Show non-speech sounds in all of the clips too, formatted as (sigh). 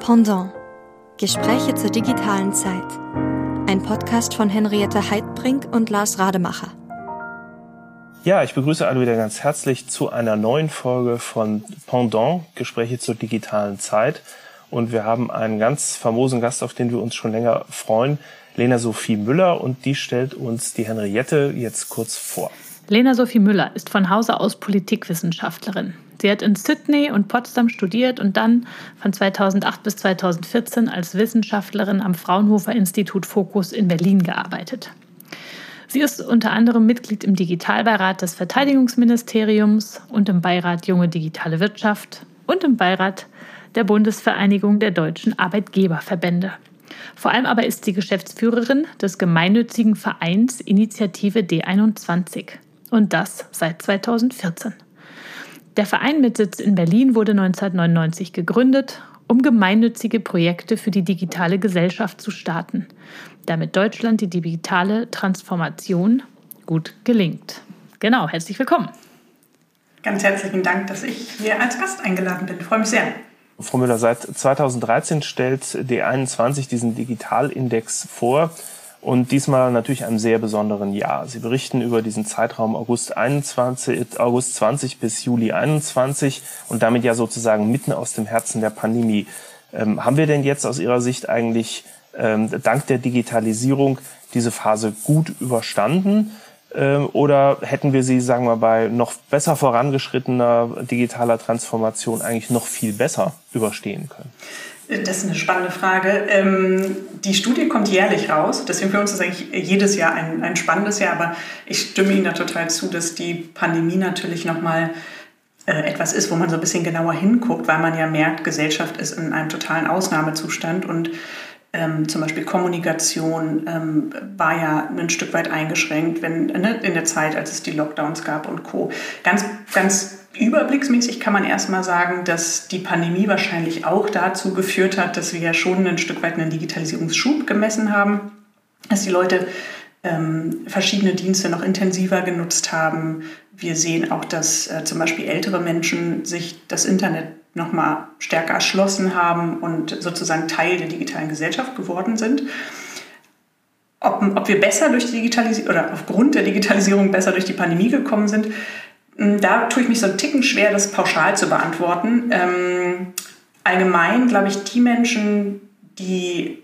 Pendant. Gespräche zur digitalen Zeit. Ein Podcast von Henriette Heidbrink und Lars Rademacher. Ja, ich begrüße alle wieder ganz herzlich zu einer neuen Folge von Pendant, Gespräche zur digitalen Zeit. Und wir haben einen ganz famosen Gast, auf den wir uns schon länger freuen, Lena Sophie Müller. Und die stellt uns die Henriette jetzt kurz vor. Lena Sophie Müller ist von Hause aus Politikwissenschaftlerin. Sie hat in Sydney und Potsdam studiert und dann von 2008 bis 2014 als Wissenschaftlerin am Fraunhofer Institut Fokus in Berlin gearbeitet. Sie ist unter anderem Mitglied im Digitalbeirat des Verteidigungsministeriums und im Beirat Junge Digitale Wirtschaft und im Beirat der Bundesvereinigung der deutschen Arbeitgeberverbände. Vor allem aber ist sie Geschäftsführerin des gemeinnützigen Vereins Initiative D21 und das seit 2014. Der Verein mit Sitz in Berlin wurde 1999 gegründet, um gemeinnützige Projekte für die digitale Gesellschaft zu starten, damit Deutschland die digitale Transformation gut gelingt. Genau, herzlich willkommen. Ganz herzlichen Dank, dass ich hier als Gast eingeladen bin. Ich freue mich sehr. Frau Müller, seit 2013 stellt D21 diesen Digitalindex vor und diesmal natürlich einem sehr besonderen Jahr. Sie berichten über diesen Zeitraum August 21, August 20 bis Juli 21 und damit ja sozusagen mitten aus dem Herzen der Pandemie. Ähm, haben wir denn jetzt aus Ihrer Sicht eigentlich ähm, dank der Digitalisierung diese Phase gut überstanden? Ähm, oder hätten wir sie, sagen wir, bei noch besser vorangeschrittener digitaler Transformation eigentlich noch viel besser überstehen können? Das ist eine spannende Frage. Ähm, die Studie kommt jährlich raus, deswegen für uns ist eigentlich jedes Jahr ein, ein spannendes Jahr, aber ich stimme Ihnen da total zu, dass die Pandemie natürlich nochmal äh, etwas ist, wo man so ein bisschen genauer hinguckt, weil man ja merkt, Gesellschaft ist in einem totalen Ausnahmezustand und ähm, zum Beispiel Kommunikation ähm, war ja ein Stück weit eingeschränkt, wenn ne, in der Zeit, als es die Lockdowns gab und Co. Ganz, ganz Überblicksmäßig kann man erstmal sagen, dass die Pandemie wahrscheinlich auch dazu geführt hat, dass wir ja schon ein Stück weit einen Digitalisierungsschub gemessen haben, dass die Leute ähm, verschiedene Dienste noch intensiver genutzt haben. Wir sehen auch, dass äh, zum Beispiel ältere Menschen sich das Internet noch mal stärker erschlossen haben und sozusagen Teil der digitalen Gesellschaft geworden sind. Ob, ob wir besser durch die Digitalisierung oder aufgrund der Digitalisierung besser durch die Pandemie gekommen sind, hm, da tue ich mich so einen Ticken schwer, das pauschal zu beantworten. Ähm, allgemein glaube ich, die Menschen, die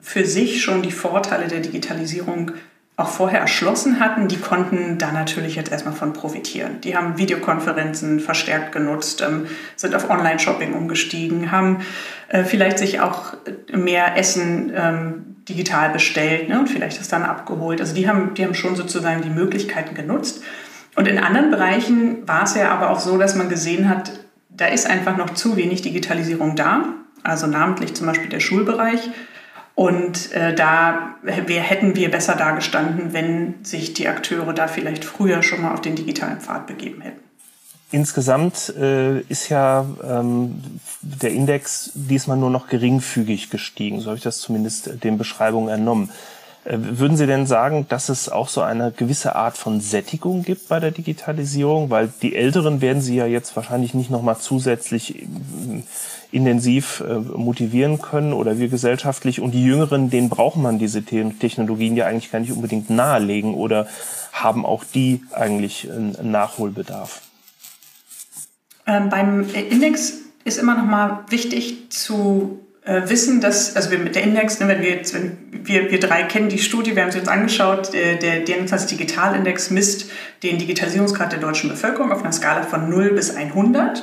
für sich schon die Vorteile der Digitalisierung auch vorher erschlossen hatten, die konnten da natürlich jetzt erstmal von profitieren. Die haben Videokonferenzen verstärkt genutzt, ähm, sind auf Online-Shopping umgestiegen, haben äh, vielleicht sich auch mehr Essen ähm, digital bestellt ne, und vielleicht das dann abgeholt. Also die haben, die haben schon sozusagen die Möglichkeiten genutzt. Und in anderen Bereichen war es ja aber auch so, dass man gesehen hat, da ist einfach noch zu wenig Digitalisierung da, also namentlich zum Beispiel der Schulbereich. Und äh, da wir, hätten wir besser dargestanden, wenn sich die Akteure da vielleicht früher schon mal auf den digitalen Pfad begeben hätten. Insgesamt äh, ist ja ähm, der Index diesmal nur noch geringfügig gestiegen. So habe ich das zumindest den Beschreibungen entnommen. Äh, würden Sie denn sagen, dass es auch so eine gewisse Art von Sättigung gibt bei der Digitalisierung? Weil die Älteren werden Sie ja jetzt wahrscheinlich nicht nochmal zusätzlich äh, intensiv äh, motivieren können oder wir gesellschaftlich. Und die Jüngeren, denen braucht man diese Technologien ja eigentlich gar nicht unbedingt nahelegen oder haben auch die eigentlich einen Nachholbedarf? Ähm, beim Index ist immer noch mal wichtig zu äh, wissen, dass, also wir mit der Index, ne, wenn wir jetzt, wenn wir, wir drei kennen die Studie, wir haben sie uns angeschaut, der, der DNS Digitalindex misst den Digitalisierungsgrad der deutschen Bevölkerung auf einer Skala von 0 bis 100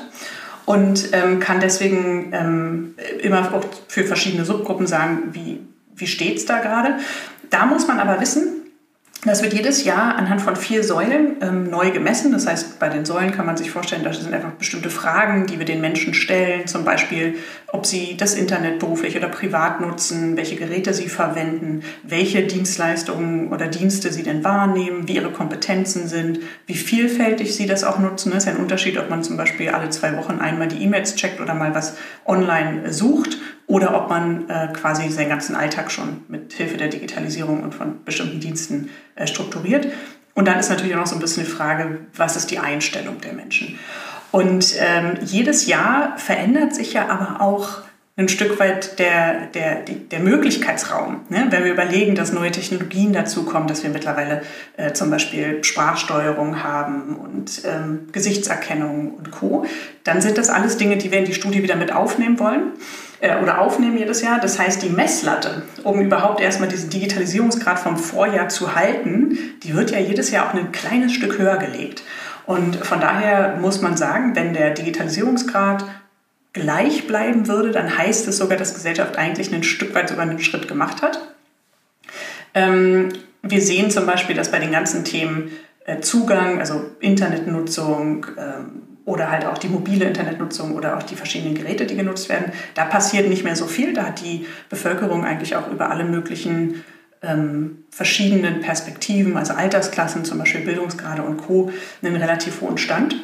und ähm, kann deswegen ähm, immer auch für verschiedene Subgruppen sagen, wie, wie steht es da gerade. Da muss man aber wissen, das wird jedes Jahr anhand von vier Säulen ähm, neu gemessen. Das heißt, bei den Säulen kann man sich vorstellen, das sind einfach bestimmte Fragen, die wir den Menschen stellen. Zum Beispiel, ob sie das Internet beruflich oder privat nutzen, welche Geräte sie verwenden, welche Dienstleistungen oder Dienste sie denn wahrnehmen, wie ihre Kompetenzen sind, wie vielfältig sie das auch nutzen. Das ist ein Unterschied, ob man zum Beispiel alle zwei Wochen einmal die E-Mails checkt oder mal was online sucht oder ob man äh, quasi seinen ganzen Alltag schon mit Hilfe der Digitalisierung und von bestimmten Diensten äh, strukturiert. Und dann ist natürlich auch noch so ein bisschen die Frage, was ist die Einstellung der Menschen? Und ähm, jedes Jahr verändert sich ja aber auch ein Stück weit der, der, der Möglichkeitsraum. Ne? Wenn wir überlegen, dass neue Technologien dazukommen, dass wir mittlerweile äh, zum Beispiel Sprachsteuerung haben und ähm, Gesichtserkennung und Co., dann sind das alles Dinge, die wir in die Studie wieder mit aufnehmen wollen äh, oder aufnehmen jedes Jahr. Das heißt, die Messlatte, um überhaupt erstmal diesen Digitalisierungsgrad vom Vorjahr zu halten, die wird ja jedes Jahr auch ein kleines Stück höher gelegt. Und von daher muss man sagen, wenn der Digitalisierungsgrad gleich bleiben würde, dann heißt es sogar, dass Gesellschaft eigentlich ein Stück weit sogar einen Schritt gemacht hat. Ähm, wir sehen zum Beispiel, dass bei den ganzen Themen äh, Zugang, also Internetnutzung ähm, oder halt auch die mobile Internetnutzung oder auch die verschiedenen Geräte, die genutzt werden, da passiert nicht mehr so viel. Da hat die Bevölkerung eigentlich auch über alle möglichen ähm, verschiedenen Perspektiven, also Altersklassen, zum Beispiel Bildungsgrade und Co., einen relativ hohen Stand.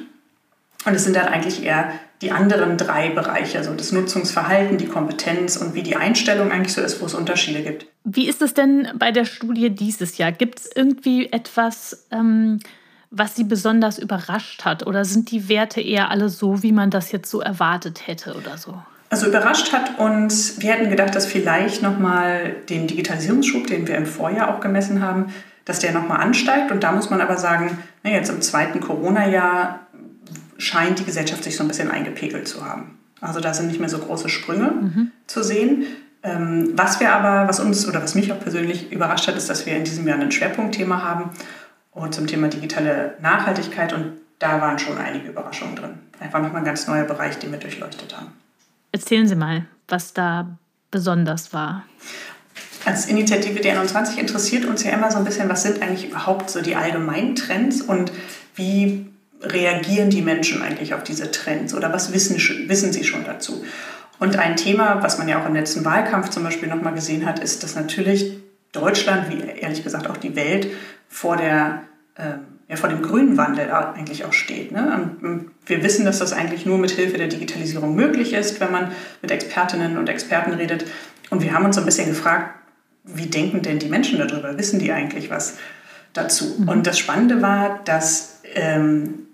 Und es sind dann eigentlich eher die anderen drei Bereiche, also das Nutzungsverhalten, die Kompetenz und wie die Einstellung eigentlich so ist, wo es Unterschiede gibt. Wie ist es denn bei der Studie dieses Jahr? Gibt es irgendwie etwas, ähm, was Sie besonders überrascht hat? Oder sind die Werte eher alle so, wie man das jetzt so erwartet hätte oder so? Also überrascht hat uns, wir hätten gedacht, dass vielleicht nochmal den Digitalisierungsschub, den wir im Vorjahr auch gemessen haben, dass der nochmal ansteigt. Und da muss man aber sagen, na, jetzt im zweiten Corona-Jahr scheint die Gesellschaft sich so ein bisschen eingepegelt zu haben. Also da sind nicht mehr so große Sprünge mhm. zu sehen. Ähm, was wir aber, was uns oder was mich auch persönlich überrascht hat, ist, dass wir in diesem Jahr ein Schwerpunktthema haben und zum Thema digitale Nachhaltigkeit und da waren schon einige Überraschungen drin. Einfach nochmal ein ganz neuer Bereich, den wir durchleuchtet haben. Erzählen Sie mal, was da besonders war. Als Initiative D21 interessiert uns ja immer so ein bisschen, was sind eigentlich überhaupt so die allgemeinen Trends und wie reagieren die Menschen eigentlich auf diese Trends oder was wissen, wissen sie schon dazu? Und ein Thema, was man ja auch im letzten Wahlkampf zum Beispiel nochmal gesehen hat, ist, dass natürlich Deutschland, wie ehrlich gesagt auch die Welt, vor, der, äh, ja, vor dem grünen Wandel eigentlich auch steht. Ne? wir wissen, dass das eigentlich nur mit Hilfe der Digitalisierung möglich ist, wenn man mit Expertinnen und Experten redet. Und wir haben uns so ein bisschen gefragt, wie denken denn die Menschen darüber? Wissen die eigentlich was dazu? Mhm. Und das Spannende war, dass ähm,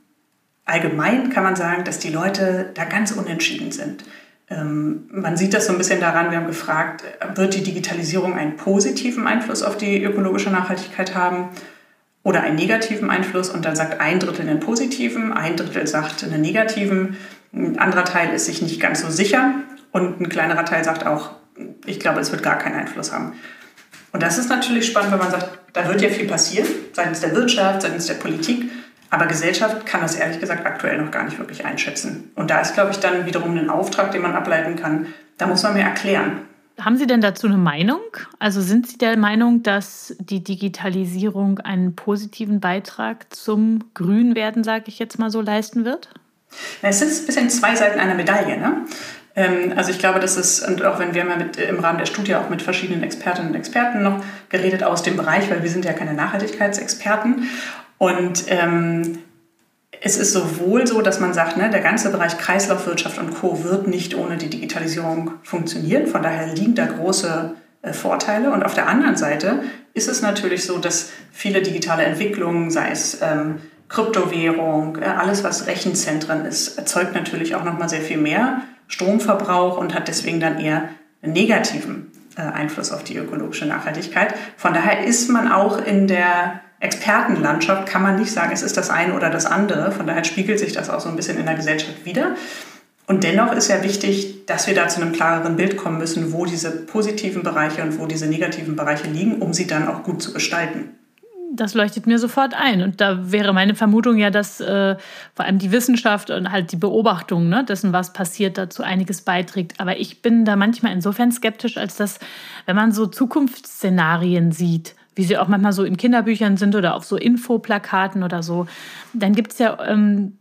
allgemein kann man sagen, dass die Leute da ganz unentschieden sind. Ähm, man sieht das so ein bisschen daran, wir haben gefragt, wird die Digitalisierung einen positiven Einfluss auf die ökologische Nachhaltigkeit haben oder einen negativen Einfluss? Und dann sagt ein Drittel einen positiven, ein Drittel sagt einen negativen, ein anderer Teil ist sich nicht ganz so sicher und ein kleinerer Teil sagt auch, ich glaube, es wird gar keinen Einfluss haben. Und das ist natürlich spannend, wenn man sagt, da wird ja viel passieren, seitens der Wirtschaft, seitens der Politik. Aber Gesellschaft kann das ehrlich gesagt aktuell noch gar nicht wirklich einschätzen. Und da ist, glaube ich, dann wiederum ein Auftrag, den man ableiten kann. Da muss man mehr erklären. Haben Sie denn dazu eine Meinung? Also sind Sie der Meinung, dass die Digitalisierung einen positiven Beitrag zum Grünwerden, sage ich jetzt mal so, leisten wird? Es sind ein bisschen zwei Seiten einer Medaille. Ne? Ähm, also ich glaube, das ist, und auch wenn wir mal mit, im Rahmen der Studie auch mit verschiedenen Expertinnen und Experten noch geredet aus dem Bereich, weil wir sind ja keine Nachhaltigkeitsexperten. Und ähm, es ist sowohl so, dass man sagt, ne, der ganze Bereich Kreislaufwirtschaft und Co. wird nicht ohne die Digitalisierung funktionieren. Von daher liegen da große äh, Vorteile. Und auf der anderen Seite ist es natürlich so, dass viele digitale Entwicklungen, sei es ähm, Kryptowährung, äh, alles was Rechenzentren ist, erzeugt natürlich auch nochmal sehr viel mehr Stromverbrauch und hat deswegen dann eher einen negativen äh, Einfluss auf die ökologische Nachhaltigkeit. Von daher ist man auch in der Expertenlandschaft kann man nicht sagen, es ist das eine oder das andere. Von daher spiegelt sich das auch so ein bisschen in der Gesellschaft wieder. Und dennoch ist ja wichtig, dass wir da zu einem klareren Bild kommen müssen, wo diese positiven Bereiche und wo diese negativen Bereiche liegen, um sie dann auch gut zu gestalten. Das leuchtet mir sofort ein. Und da wäre meine Vermutung ja, dass äh, vor allem die Wissenschaft und halt die Beobachtung ne, dessen, was passiert, dazu einiges beiträgt. Aber ich bin da manchmal insofern skeptisch, als dass, wenn man so Zukunftsszenarien sieht, wie sie auch manchmal so in Kinderbüchern sind oder auf so Infoplakaten oder so, dann gibt es ja ähm,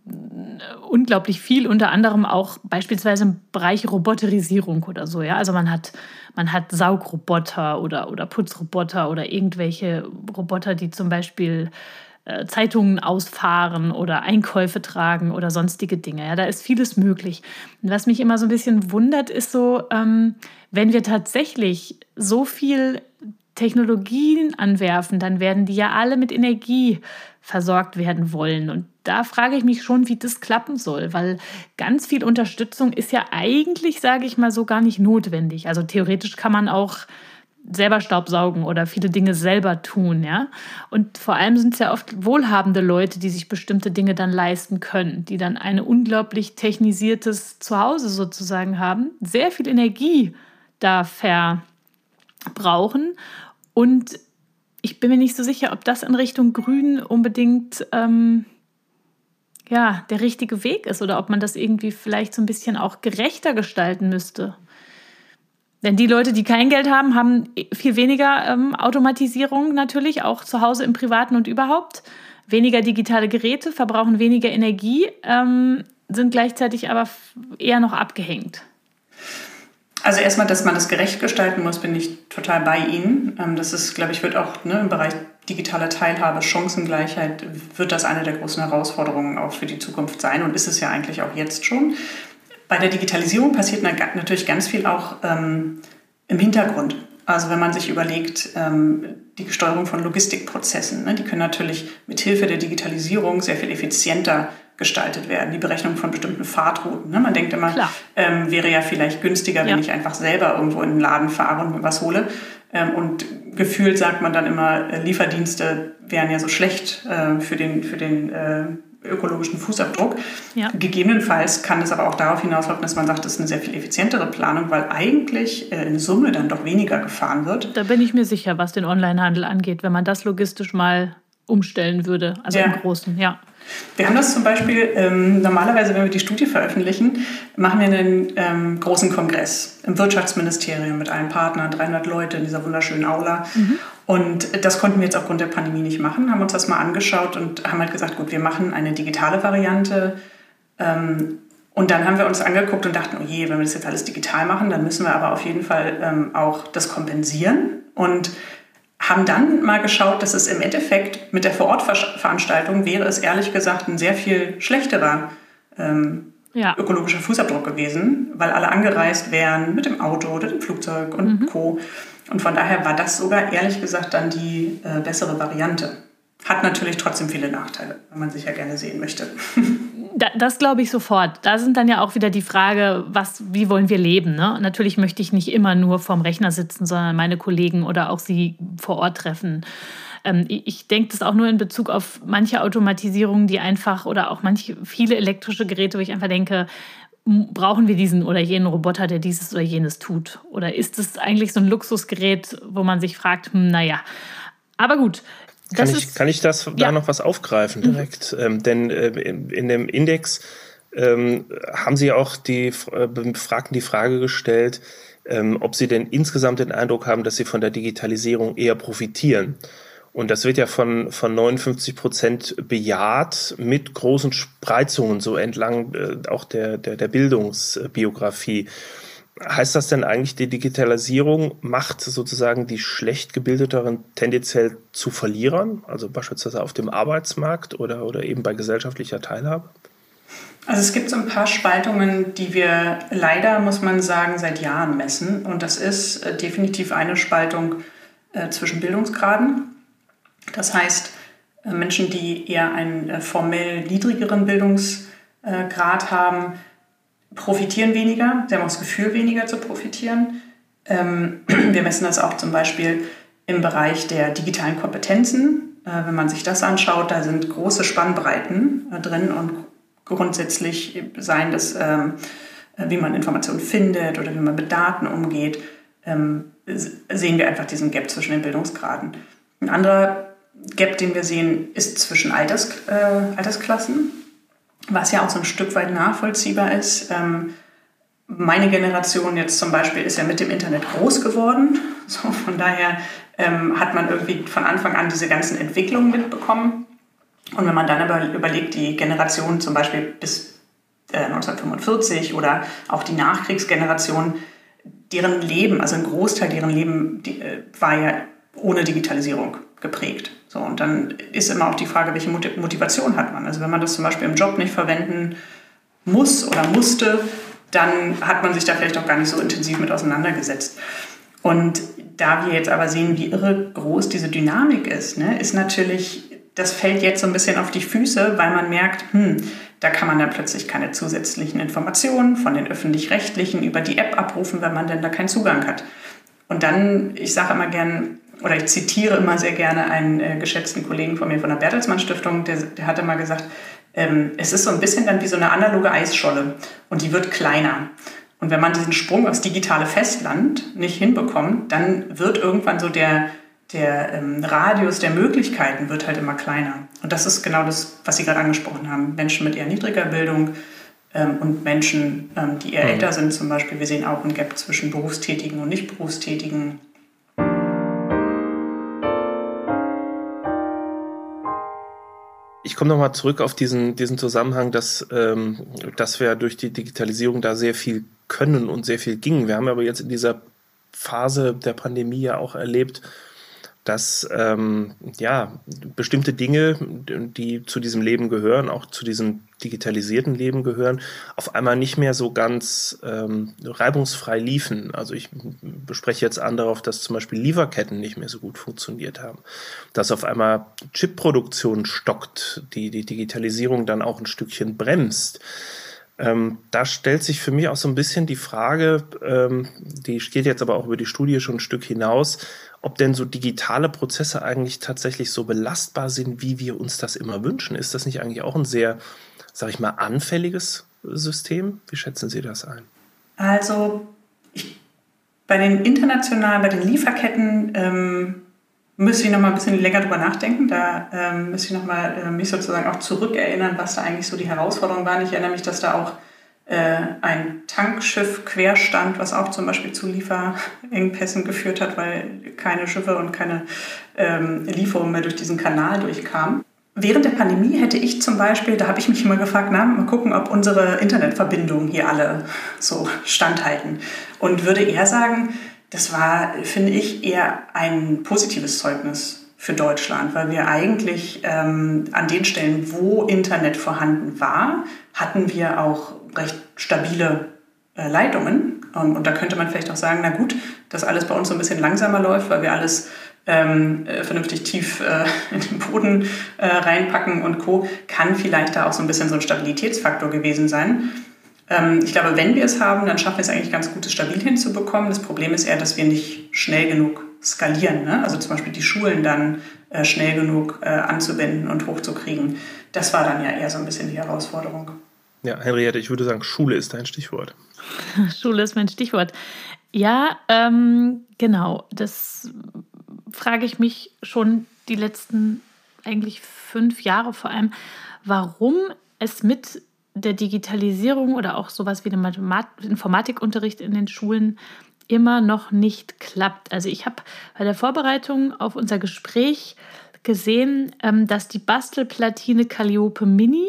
unglaublich viel, unter anderem auch beispielsweise im Bereich Roboterisierung oder so. Ja? Also man hat, man hat Saugroboter oder, oder Putzroboter oder irgendwelche Roboter, die zum Beispiel äh, Zeitungen ausfahren oder Einkäufe tragen oder sonstige Dinge. Ja, da ist vieles möglich. Und was mich immer so ein bisschen wundert, ist so, ähm, wenn wir tatsächlich so viel Technologien anwerfen, dann werden die ja alle mit Energie versorgt werden wollen. Und da frage ich mich schon, wie das klappen soll, weil ganz viel Unterstützung ist ja eigentlich, sage ich mal, so gar nicht notwendig. Also theoretisch kann man auch selber Staubsaugen oder viele Dinge selber tun, ja. Und vor allem sind es ja oft wohlhabende Leute, die sich bestimmte Dinge dann leisten können, die dann ein unglaublich technisiertes Zuhause sozusagen haben, sehr viel Energie da verbrauchen und ich bin mir nicht so sicher, ob das in Richtung Grün unbedingt ähm, ja, der richtige Weg ist oder ob man das irgendwie vielleicht so ein bisschen auch gerechter gestalten müsste. Denn die Leute, die kein Geld haben, haben viel weniger ähm, Automatisierung natürlich, auch zu Hause im Privaten und überhaupt. Weniger digitale Geräte, verbrauchen weniger Energie, ähm, sind gleichzeitig aber eher noch abgehängt. Also erstmal, dass man das gerecht gestalten muss, bin ich total bei Ihnen. Ähm, das ist, glaube ich, wird auch ne, im Bereich digitaler Teilhabe, Chancengleichheit, wird das eine der großen Herausforderungen auch für die Zukunft sein und ist es ja eigentlich auch jetzt schon. Bei der Digitalisierung passiert natürlich ganz viel auch ähm, im Hintergrund. Also wenn man sich überlegt, ähm, die Steuerung von Logistikprozessen, ne, die können natürlich mit Hilfe der Digitalisierung sehr viel effizienter gestaltet werden. Die Berechnung von bestimmten Fahrtrouten. Ne? Man denkt immer, ähm, wäre ja vielleicht günstiger, wenn ja. ich einfach selber irgendwo in den Laden fahre und mir was hole. Ähm, und gefühlt sagt man dann immer, äh, Lieferdienste wären ja so schlecht äh, für den, für den äh, ökologischen Fußabdruck. Ja. Gegebenenfalls kann es aber auch darauf hinauslaufen, dass man sagt, das ist eine sehr viel effizientere Planung, weil eigentlich äh, in Summe dann doch weniger gefahren wird. Da bin ich mir sicher, was den Onlinehandel angeht, wenn man das logistisch mal umstellen würde, also ja. im Großen, ja. Wir haben das zum Beispiel, ähm, normalerweise, wenn wir die Studie veröffentlichen, machen wir einen ähm, großen Kongress im Wirtschaftsministerium mit allen Partnern, 300 Leute in dieser wunderschönen Aula. Mhm. Und das konnten wir jetzt aufgrund der Pandemie nicht machen, haben uns das mal angeschaut und haben halt gesagt, gut, wir machen eine digitale Variante. Ähm, und dann haben wir uns angeguckt und dachten, oh je, wenn wir das jetzt alles digital machen, dann müssen wir aber auf jeden Fall ähm, auch das kompensieren. Und haben dann mal geschaut, dass es im Endeffekt mit der Vorortveranstaltung wäre es ehrlich gesagt ein sehr viel schlechterer ähm, ja. ökologischer Fußabdruck gewesen, weil alle angereist wären mit dem Auto oder dem Flugzeug und mhm. Co. Und von daher war das sogar ehrlich gesagt dann die äh, bessere Variante. Hat natürlich trotzdem viele Nachteile, wenn man sich ja gerne sehen möchte. (laughs) das glaube ich sofort. Da sind dann ja auch wieder die Frage, was, wie wollen wir leben? Ne? Natürlich möchte ich nicht immer nur vorm Rechner sitzen, sondern meine Kollegen oder auch sie vor Ort treffen. Ähm, ich denke das auch nur in Bezug auf manche Automatisierungen, die einfach oder auch manche viele elektrische Geräte, wo ich einfach denke, brauchen wir diesen oder jenen Roboter, der dieses oder jenes tut? Oder ist es eigentlich so ein Luxusgerät, wo man sich fragt, hm, naja. Aber gut, kann ich, kann ich das ja. da noch was aufgreifen mhm. direkt? Mhm. Ähm, denn äh, in, in, dem Index ähm, haben Sie auch die äh, Befragten die Frage gestellt, ähm, ob Sie denn insgesamt den Eindruck haben, dass Sie von der Digitalisierung eher profitieren. Und das wird ja von, von 59 Prozent bejaht mit großen Spreizungen so entlang äh, auch der, der, der Bildungsbiografie. Heißt das denn eigentlich, die Digitalisierung macht sozusagen die schlecht gebildeteren tendenziell zu Verlierern, also beispielsweise auf dem Arbeitsmarkt oder, oder eben bei gesellschaftlicher Teilhabe? Also es gibt so ein paar Spaltungen, die wir leider, muss man sagen, seit Jahren messen. Und das ist äh, definitiv eine Spaltung äh, zwischen Bildungsgraden. Das heißt, äh, Menschen, die eher einen formell niedrigeren Bildungsgrad haben, profitieren weniger, sie haben auch das Gefühl, weniger zu profitieren. Ähm, (clears throat) wir messen das auch zum Beispiel im Bereich der digitalen Kompetenzen. Äh, wenn man sich das anschaut, da sind große Spannbreiten äh, drin und grundsätzlich seien das, ähm, wie man Informationen findet oder wie man mit Daten umgeht, ähm, sehen wir einfach diesen Gap zwischen den Bildungsgraden. Ein anderer Gap, den wir sehen, ist zwischen Alters, äh, Altersklassen was ja auch so ein Stück weit nachvollziehbar ist. Ähm, meine Generation jetzt zum Beispiel ist ja mit dem Internet groß geworden. (laughs) So, von daher ähm, hat man irgendwie von Anfang an diese ganzen Entwicklungen mitbekommen. Und wenn man dann aber überlegt, die Generation zum Beispiel bis äh, 1945 oder auch die Nachkriegsgeneration, deren Leben, also ein Großteil deren Leben die, äh, war ja ohne Digitalisierung geprägt. So, und dann ist immer auch die Frage, welche Motivation hat man. Also wenn man das zum Beispiel im Job nicht verwenden muss oder musste, dann hat man sich da vielleicht auch gar nicht so intensiv mit auseinandergesetzt. Und da wir jetzt aber sehen, wie irre groß diese Dynamik ist, ne, ist natürlich das fällt jetzt so ein bisschen auf die Füße, weil man merkt, hm, da kann man dann plötzlich keine zusätzlichen Informationen von den öffentlich-rechtlichen über die App abrufen, wenn man denn da keinen Zugang hat. Und dann, ich sage immer gern, oder ich zitiere immer sehr gerne einen äh, geschätzten Kollegen von mir von der Bertelsmann Stiftung, der, der hat immer gesagt, ähm, es ist so ein bisschen dann wie so eine analoge Eisscholle und die wird kleiner. Und wenn man diesen Sprung aufs digitale Festland nicht hinbekommt, dann wird irgendwann so der, der ähm, Radius der Möglichkeiten wird halt immer kleiner. Und das ist genau das, was Sie gerade angesprochen haben. Menschen mit eher niedriger Bildung ähm, und Menschen, ähm, die eher mhm. älter sind zum Beispiel. Wir sehen auch ein Gap zwischen Berufstätigen und Nicht-Berufstätigen. Ich komme nochmal zurück auf diesen, diesen Zusammenhang, dass, ähm, dass wir durch die Digitalisierung da sehr viel können und sehr viel ging. Wir haben aber jetzt in dieser Phase der Pandemie ja auch erlebt, dass ähm, ja bestimmte Dinge, die zu diesem Leben gehören, auch zu diesem digitalisierten Leben gehören, auf einmal nicht mehr so ganz ähm, reibungsfrei liefen. Also ich bespreche jetzt an darauf, dass zum Beispiel Lieferketten nicht mehr so gut funktioniert haben, dass auf einmal Chipproduktion stockt, die die Digitalisierung dann auch ein Stückchen bremst. Ähm, da stellt sich für mich auch so ein bisschen die Frage, ähm, die geht jetzt aber auch über die Studie schon ein Stück hinaus, ob denn so digitale Prozesse eigentlich tatsächlich so belastbar sind, wie wir uns das immer wünschen. Ist das nicht eigentlich auch ein sehr, sag ich mal, anfälliges System? Wie schätzen Sie das ein? Also ich, bei den internationalen, bei den Lieferketten ähm, müsste ich noch mal ein bisschen länger drüber nachdenken. Da ähm, müsste ich noch mal äh, mich sozusagen auch zurückerinnern, was da eigentlich so die Herausforderungen waren. Ich erinnere mich, dass da auch äh, ein Tankschiff querstand, was auch zum Beispiel zu Lieferengpässen geführt hat, weil keine Schiffe und keine ähm, Lieferungen mehr durch diesen Kanal durchkamen. Während der Pandemie hätte ich zum Beispiel, da habe ich mich immer gefragt, na, mal gucken, ob unsere Internetverbindungen hier alle so standhalten. Und würde eher sagen, das war, finde ich, eher ein positives Zeugnis für Deutschland, weil wir eigentlich ähm, an den Stellen, wo Internet vorhanden war, hatten wir auch recht stabile äh, Leitungen. Ähm, und da könnte man vielleicht auch sagen, na gut, dass alles bei uns so ein bisschen langsamer läuft, weil wir alles ähm, äh, vernünftig tief äh, (laughs) in den Boden äh, reinpacken und Co., kann vielleicht da auch so ein bisschen so ein Stabilitätsfaktor gewesen sein. Ähm, ich glaube, wenn wir es haben, dann schaffen wir es eigentlich ganz gut, es stabil hinzubekommen. Das Problem ist eher, dass wir nicht schnell genug skalieren. Ne? Also zum Beispiel die Schulen dann äh, schnell genug äh, anzuwenden und hochzukriegen. Das war dann ja eher so ein bisschen die Herausforderung. Ja, Henriette, ich würde sagen, Schule ist dein Stichwort. (laughs) Schule ist mein Stichwort. Ja, ähm, genau. Das frage ich mich schon die letzten eigentlich fünf Jahre vor allem, warum es mit der Digitalisierung oder auch sowas wie dem Informatikunterricht in den Schulen immer noch nicht klappt. Also ich habe bei der Vorbereitung auf unser Gespräch gesehen, ähm, dass die Bastelplatine Calliope Mini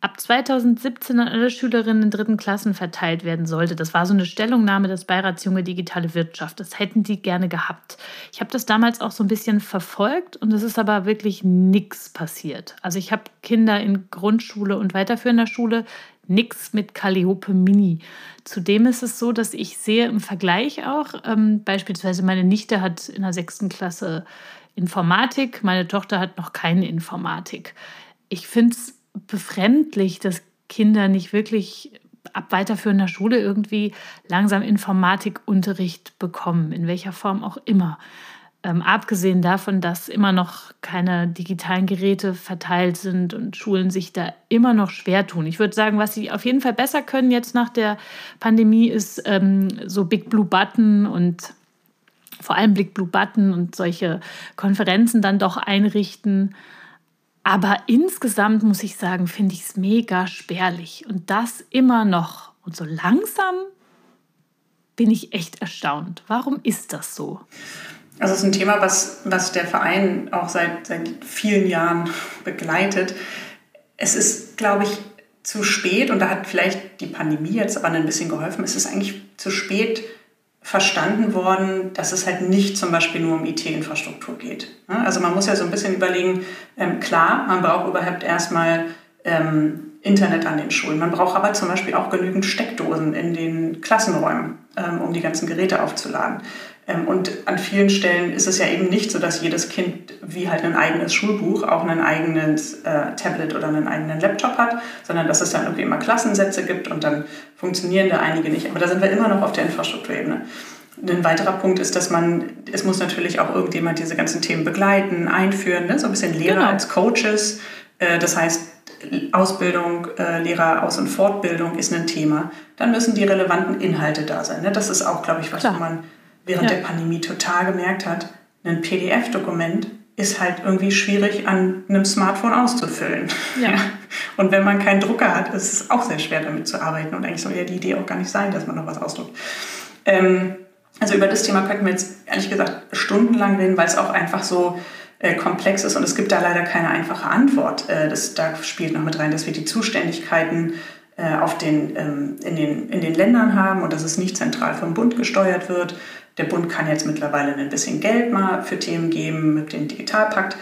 ab 2017 an alle Schülerinnen in dritten Klassen verteilt werden sollte. Das war so eine Stellungnahme des Beirats Junge Digitale Wirtschaft. Das hätten die gerne gehabt. Ich habe das damals auch so ein bisschen verfolgt und es ist aber wirklich nichts passiert. Also ich habe Kinder in Grundschule und weiterführender Schule, nichts mit Calliope Mini. Zudem ist es so, dass ich sehe im Vergleich auch, ähm, beispielsweise meine Nichte hat in der sechsten Klasse Informatik, meine Tochter hat noch keine Informatik. Ich finde es befremdlich, dass Kinder nicht wirklich ab weiterführender Schule irgendwie langsam Informatikunterricht bekommen, in welcher Form auch immer. Ähm, abgesehen davon, dass immer noch keine digitalen Geräte verteilt sind und Schulen sich da immer noch schwer tun. Ich würde sagen, was sie auf jeden Fall besser können jetzt nach der Pandemie, ist ähm, so Big Blue Button und vor allem Big Blue Button und solche Konferenzen dann doch einrichten aber insgesamt muss ich sagen, finde ich es mega spärlich. Und das immer noch. Und so langsam bin ich echt erstaunt. Warum ist das so? Also es ist ein Thema, was, was der Verein auch seit, seit vielen Jahren begleitet. Es ist, glaube ich, zu spät und da hat vielleicht die Pandemie jetzt aber ein bisschen geholfen. Es ist eigentlich zu spät, verstanden worden, dass es halt nicht zum Beispiel nur um IT-Infrastruktur geht. Also man muss ja so ein bisschen überlegen, ähm, klar, man braucht überhaupt erstmal ähm, Internet an den Schulen. Man braucht aber zum Beispiel auch genügend Steckdosen in den Klassenräumen, ähm, um die ganzen Geräte aufzuladen. Ähm, und an vielen Stellen ist es ja eben nicht so, dass jedes Kind wie halt ein eigenes Schulbuch auch ein eigenes äh, Tablet oder einen eigenen Laptop hat, sondern dass es dann irgendwie immer Klassensätze gibt und dann funktionieren da einige nicht. Aber da sind wir immer noch auf der Infrastrukturebene. Ein weiterer Punkt ist, dass man, es muss natürlich auch irgendjemand diese ganzen Themen begleiten, einführen, ne? so ein bisschen Lehrer genau. als Coaches. Äh, das heißt, Ausbildung, äh, Lehreraus- und Fortbildung ist ein Thema. Dann müssen die relevanten Inhalte da sein. Ne? Das ist auch, glaube ich, was Klar. man während ja. der Pandemie total gemerkt hat. Ein PDF-Dokument ist halt irgendwie schwierig an einem Smartphone auszufüllen. Ja. (laughs) Und wenn man keinen Drucker hat, ist es auch sehr schwer damit zu arbeiten. Und eigentlich soll ja die Idee auch gar nicht sein, dass man noch was ausdruckt. Ähm, also über das Thema könnten wir jetzt ehrlich gesagt stundenlang reden, weil es auch einfach so äh, komplex ist und es gibt da leider keine einfache Antwort. Äh, das, da spielt noch mit rein, dass wir die Zuständigkeiten auf den, ähm, in, den, in den Ländern haben und dass es nicht zentral vom Bund gesteuert wird. Der Bund kann jetzt mittlerweile ein bisschen Geld mal für Themen geben mit dem Digitalpakt.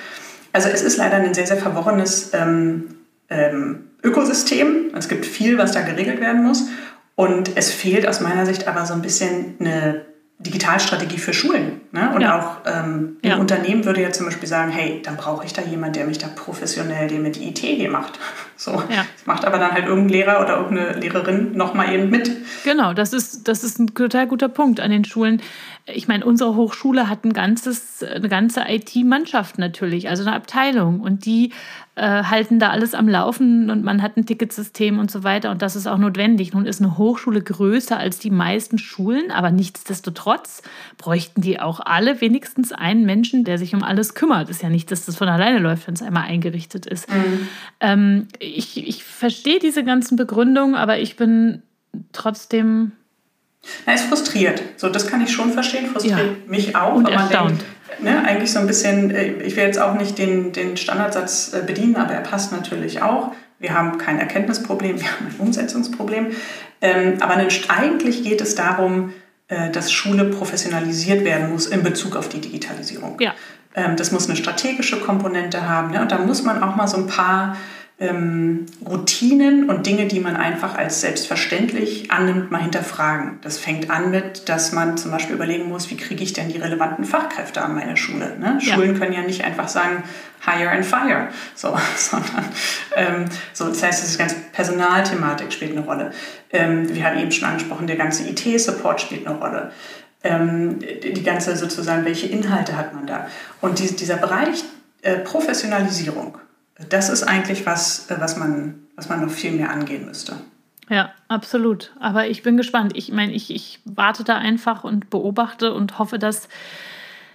Also es ist leider ein sehr, sehr verworrenes ähm, ähm, Ökosystem. Es gibt viel, was da geregelt werden muss. Und es fehlt aus meiner Sicht aber so ein bisschen eine Digitalstrategie für Schulen. Ne? Und ja. auch ähm, ein ja. Unternehmen würde ja zum Beispiel sagen, hey, dann brauche ich da jemanden, der mich da professionell, der mir die IT macht. (laughs) So. Ja. Das macht aber dann halt irgendein Lehrer oder irgendeine Lehrerin nochmal eben mit. Genau, das ist, das ist ein total guter Punkt an den Schulen. Ich meine, unsere Hochschule hat ein ganzes, eine ganze IT-Mannschaft natürlich, also eine Abteilung. Und die äh, halten da alles am Laufen und man hat ein Ticketsystem und so weiter und das ist auch notwendig. Nun ist eine Hochschule größer als die meisten Schulen, aber nichtsdestotrotz bräuchten die auch alle wenigstens einen Menschen, der sich um alles kümmert. Ist ja nicht, dass das von alleine läuft, wenn es einmal eingerichtet ist. Mhm. Ähm, ich, ich verstehe diese ganzen Begründungen, aber ich bin trotzdem na, ist frustriert. So, das kann ich schon verstehen, frustriert ja. mich auch. Und erstaunt. Denkt, ne, eigentlich so ein bisschen, äh, ich will jetzt auch nicht den, den Standardsatz äh, bedienen, aber er passt natürlich auch. Wir haben kein Erkenntnisproblem, wir haben ein Umsetzungsproblem. Ähm, aber eigentlich geht es darum, äh, dass Schule professionalisiert werden muss in Bezug auf die Digitalisierung. Ja. Ähm, das muss eine strategische Komponente haben. Ne? Und da muss man auch mal so ein paar ähm, Routinen und Dinge, die man einfach als selbstverständlich annimmt, mal hinterfragen. Das fängt an mit, dass man zum Beispiel überlegen muss, wie kriege ich denn die relevanten Fachkräfte an meine Schule. Ne? Ja. Schulen können ja nicht einfach sagen, hire and fire, so, (laughs) sondern ähm, so, das heißt, das ganze Personalthematik spielt eine Rolle. Ähm, wir haben eben schon angesprochen, der ganze IT-Support spielt eine Rolle. Ähm, die ganze sozusagen, welche Inhalte hat man da? Und die, dieser Bereich äh, Professionalisierung, das ist eigentlich was, äh, was man, was man noch viel mehr angehen müsste. Ja, absolut. Aber ich bin gespannt. Ich meine, ich, ich warte da einfach und beobachte und hoffe, dass,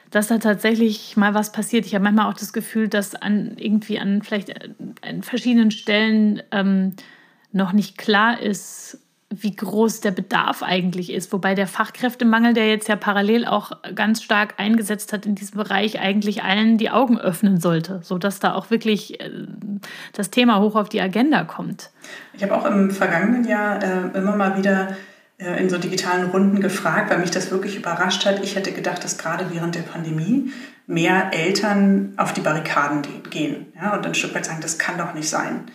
dass da tatsächlich mal was passiert. Ich habe manchmal auch das Gefühl, dass an irgendwie an vielleicht äh, an verschiedenen Stellen ähm, noch nicht klar ist, wie groß der Bedarf eigentlich ist. Wobei der Fachkräftemangel, der jetzt ja parallel auch ganz stark eingesetzt hat in diesem Bereich, eigentlich allen die Augen öffnen sollte, sodass da auch wirklich äh, das Thema hoch auf die Agenda kommt. Ich habe auch im vergangenen Jahr äh, immer mal wieder äh, in so digitalen Runden gefragt, weil mich das wirklich überrascht hat. Ich hätte gedacht, dass gerade während der Pandemie mehr Eltern auf die Barrikaden gehen ja, und ein Stück weit sagen, das kann doch nicht sein.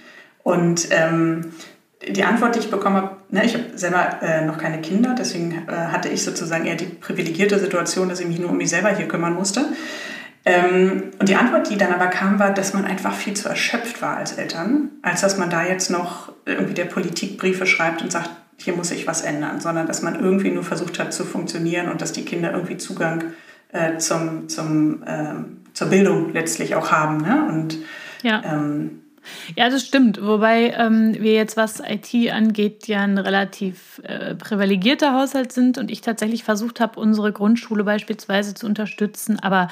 Und ähm, die Antwort, die ich bekommen habe, ne, ich habe selber äh, noch keine Kinder, deswegen äh, hatte ich sozusagen eher die privilegierte Situation, dass ich mich nur um mich selber hier kümmern musste. Ähm, und die Antwort, die dann aber kam, war, dass man einfach viel zu erschöpft war als Eltern, als dass man da jetzt noch irgendwie der Politik Briefe schreibt und sagt, hier muss sich was ändern, sondern dass man irgendwie nur versucht hat zu funktionieren und dass die Kinder irgendwie Zugang äh, zum, zum, ähm, zur Bildung letztlich auch haben. Ne? Und ja. ähm, ja, das stimmt. Wobei ähm, wir jetzt, was IT angeht, ja ein relativ äh, privilegierter Haushalt sind und ich tatsächlich versucht habe, unsere Grundschule beispielsweise zu unterstützen. Aber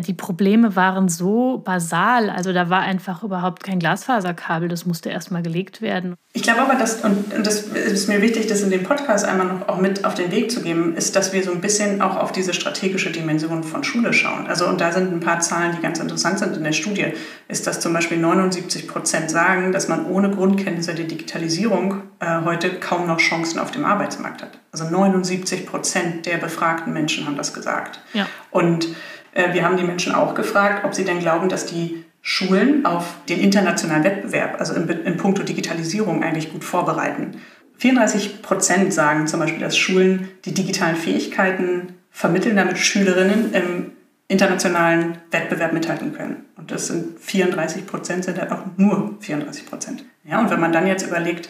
die Probleme waren so basal. Also da war einfach überhaupt kein Glasfaserkabel. Das musste erstmal gelegt werden. Ich glaube aber, dass, und das ist mir wichtig, das in dem Podcast einmal noch auch mit auf den Weg zu geben, ist, dass wir so ein bisschen auch auf diese strategische Dimension von Schule schauen. Also, und da sind ein paar Zahlen, die ganz interessant sind in der Studie, ist, dass zum Beispiel 79 Prozent sagen, dass man ohne Grundkenntnisse der Digitalisierung äh, heute kaum noch Chancen auf dem Arbeitsmarkt hat. Also 79 Prozent der befragten Menschen haben das gesagt. Ja. Und äh, wir haben die Menschen auch gefragt, ob sie denn glauben, dass die Schulen auf den internationalen Wettbewerb, also in, in puncto Digitalisierung, eigentlich gut vorbereiten. 34 Prozent sagen zum Beispiel, dass Schulen die digitalen Fähigkeiten vermitteln, damit Schülerinnen im internationalen Wettbewerb mithalten können. Und das sind 34 Prozent, sind halt auch nur 34 Prozent. Ja, und wenn man dann jetzt überlegt,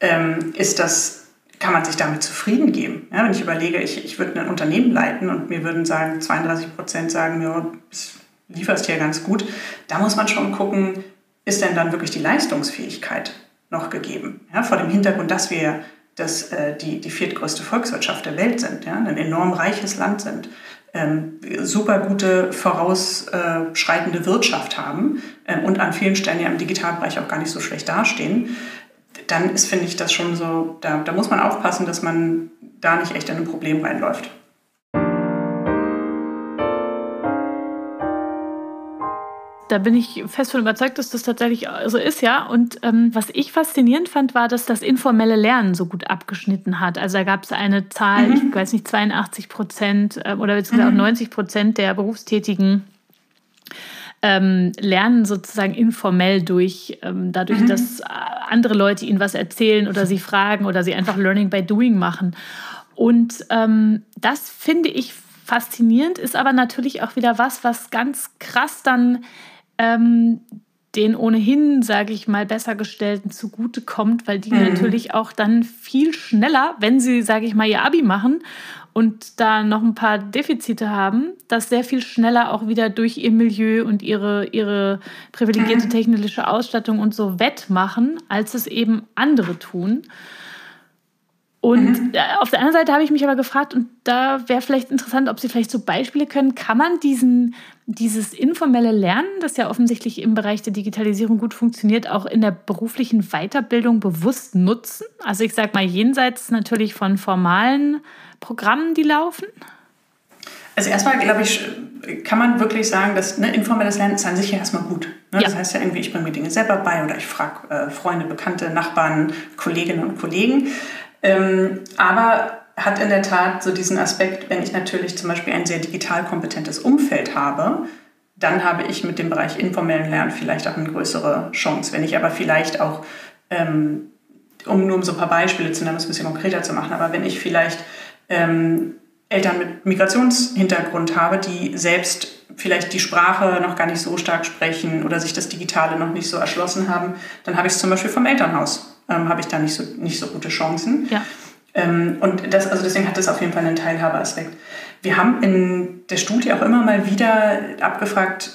ähm, ist das, kann man sich damit zufrieden geben? Ja, wenn ich überlege, ich, ich würde ein Unternehmen leiten und mir würden sagen, 32 Prozent sagen, ja, lieferst hier ganz gut, da muss man schon gucken, ist denn dann wirklich die Leistungsfähigkeit noch gegeben? Ja, vor dem Hintergrund, dass wir das, äh, die, die viertgrößte Volkswirtschaft der Welt sind, ja, ein enorm reiches Land sind, ähm, super gute vorausschreitende Wirtschaft haben ähm, und an vielen Stellen ja im Digitalbereich auch gar nicht so schlecht dastehen, dann ist, finde ich, das schon so, da, da muss man aufpassen, dass man da nicht echt in ein Problem reinläuft. Da bin ich fest von überzeugt, dass das tatsächlich so ist, ja. Und ähm, was ich faszinierend fand, war, dass das informelle Lernen so gut abgeschnitten hat. Also da gab es eine Zahl, mhm. ich weiß nicht, 82 Prozent äh, oder beziehungsweise mhm. auch 90 Prozent der Berufstätigen ähm, lernen sozusagen informell durch, ähm, dadurch, mhm. dass andere Leute ihnen was erzählen oder sie fragen oder sie einfach Learning by Doing machen. Und ähm, das finde ich faszinierend, ist aber natürlich auch wieder was, was ganz krass dann ähm, den ohnehin, sage ich mal, besser gestellten zugutekommt, weil die mhm. natürlich auch dann viel schneller, wenn sie, sage ich mal, ihr Abi machen und da noch ein paar Defizite haben, das sehr viel schneller auch wieder durch ihr Milieu und ihre, ihre privilegierte mhm. technische Ausstattung und so wettmachen, als es eben andere tun. Und mhm. Äh, auf der anderen Seite habe ich mich aber gefragt, und da wäre vielleicht interessant, ob Sie vielleicht so Beispiele können, kann man diesen, dieses informelle Lernen, das ja offensichtlich im Bereich der Digitalisierung gut funktioniert, auch in der beruflichen Weiterbildung bewusst nutzen? Also ich sage mal, jenseits natürlich von formalen Programmen, die laufen? Also erstmal, glaube ich, kann man wirklich sagen, dass ne, informelles Lernen ist an sich ja erstmal gut. Ne? Ja. Das heißt ja irgendwie, ich bringe mir Dinge selber bei oder ich frage äh, Freunde, Bekannte, Nachbarn, Kolleginnen und Kollegen. Ähm, aber hat in der Tat so diesen Aspekt, wenn ich natürlich zum Beispiel ein sehr digital kompetentes Umfeld habe, dann habe ich mit dem Bereich informellen Lernen vielleicht auch eine größere Chance. Wenn ich aber vielleicht auch, ähm, um nur um so ein paar Beispiele zu nennen, um es ein bisschen konkreter zu machen, aber wenn ich vielleicht ähm, Eltern mit Migrationshintergrund habe, die selbst vielleicht die Sprache noch gar nicht so stark sprechen oder sich das Digitale noch nicht so erschlossen haben, dann habe ich es zum Beispiel vom Elternhaus ähm, habe ich da nicht so, nicht so gute Chancen. Ja. Ähm, und das, also deswegen hat das auf jeden Fall einen Teilhabeaspekt. Wir haben in der Studie auch immer mal wieder abgefragt,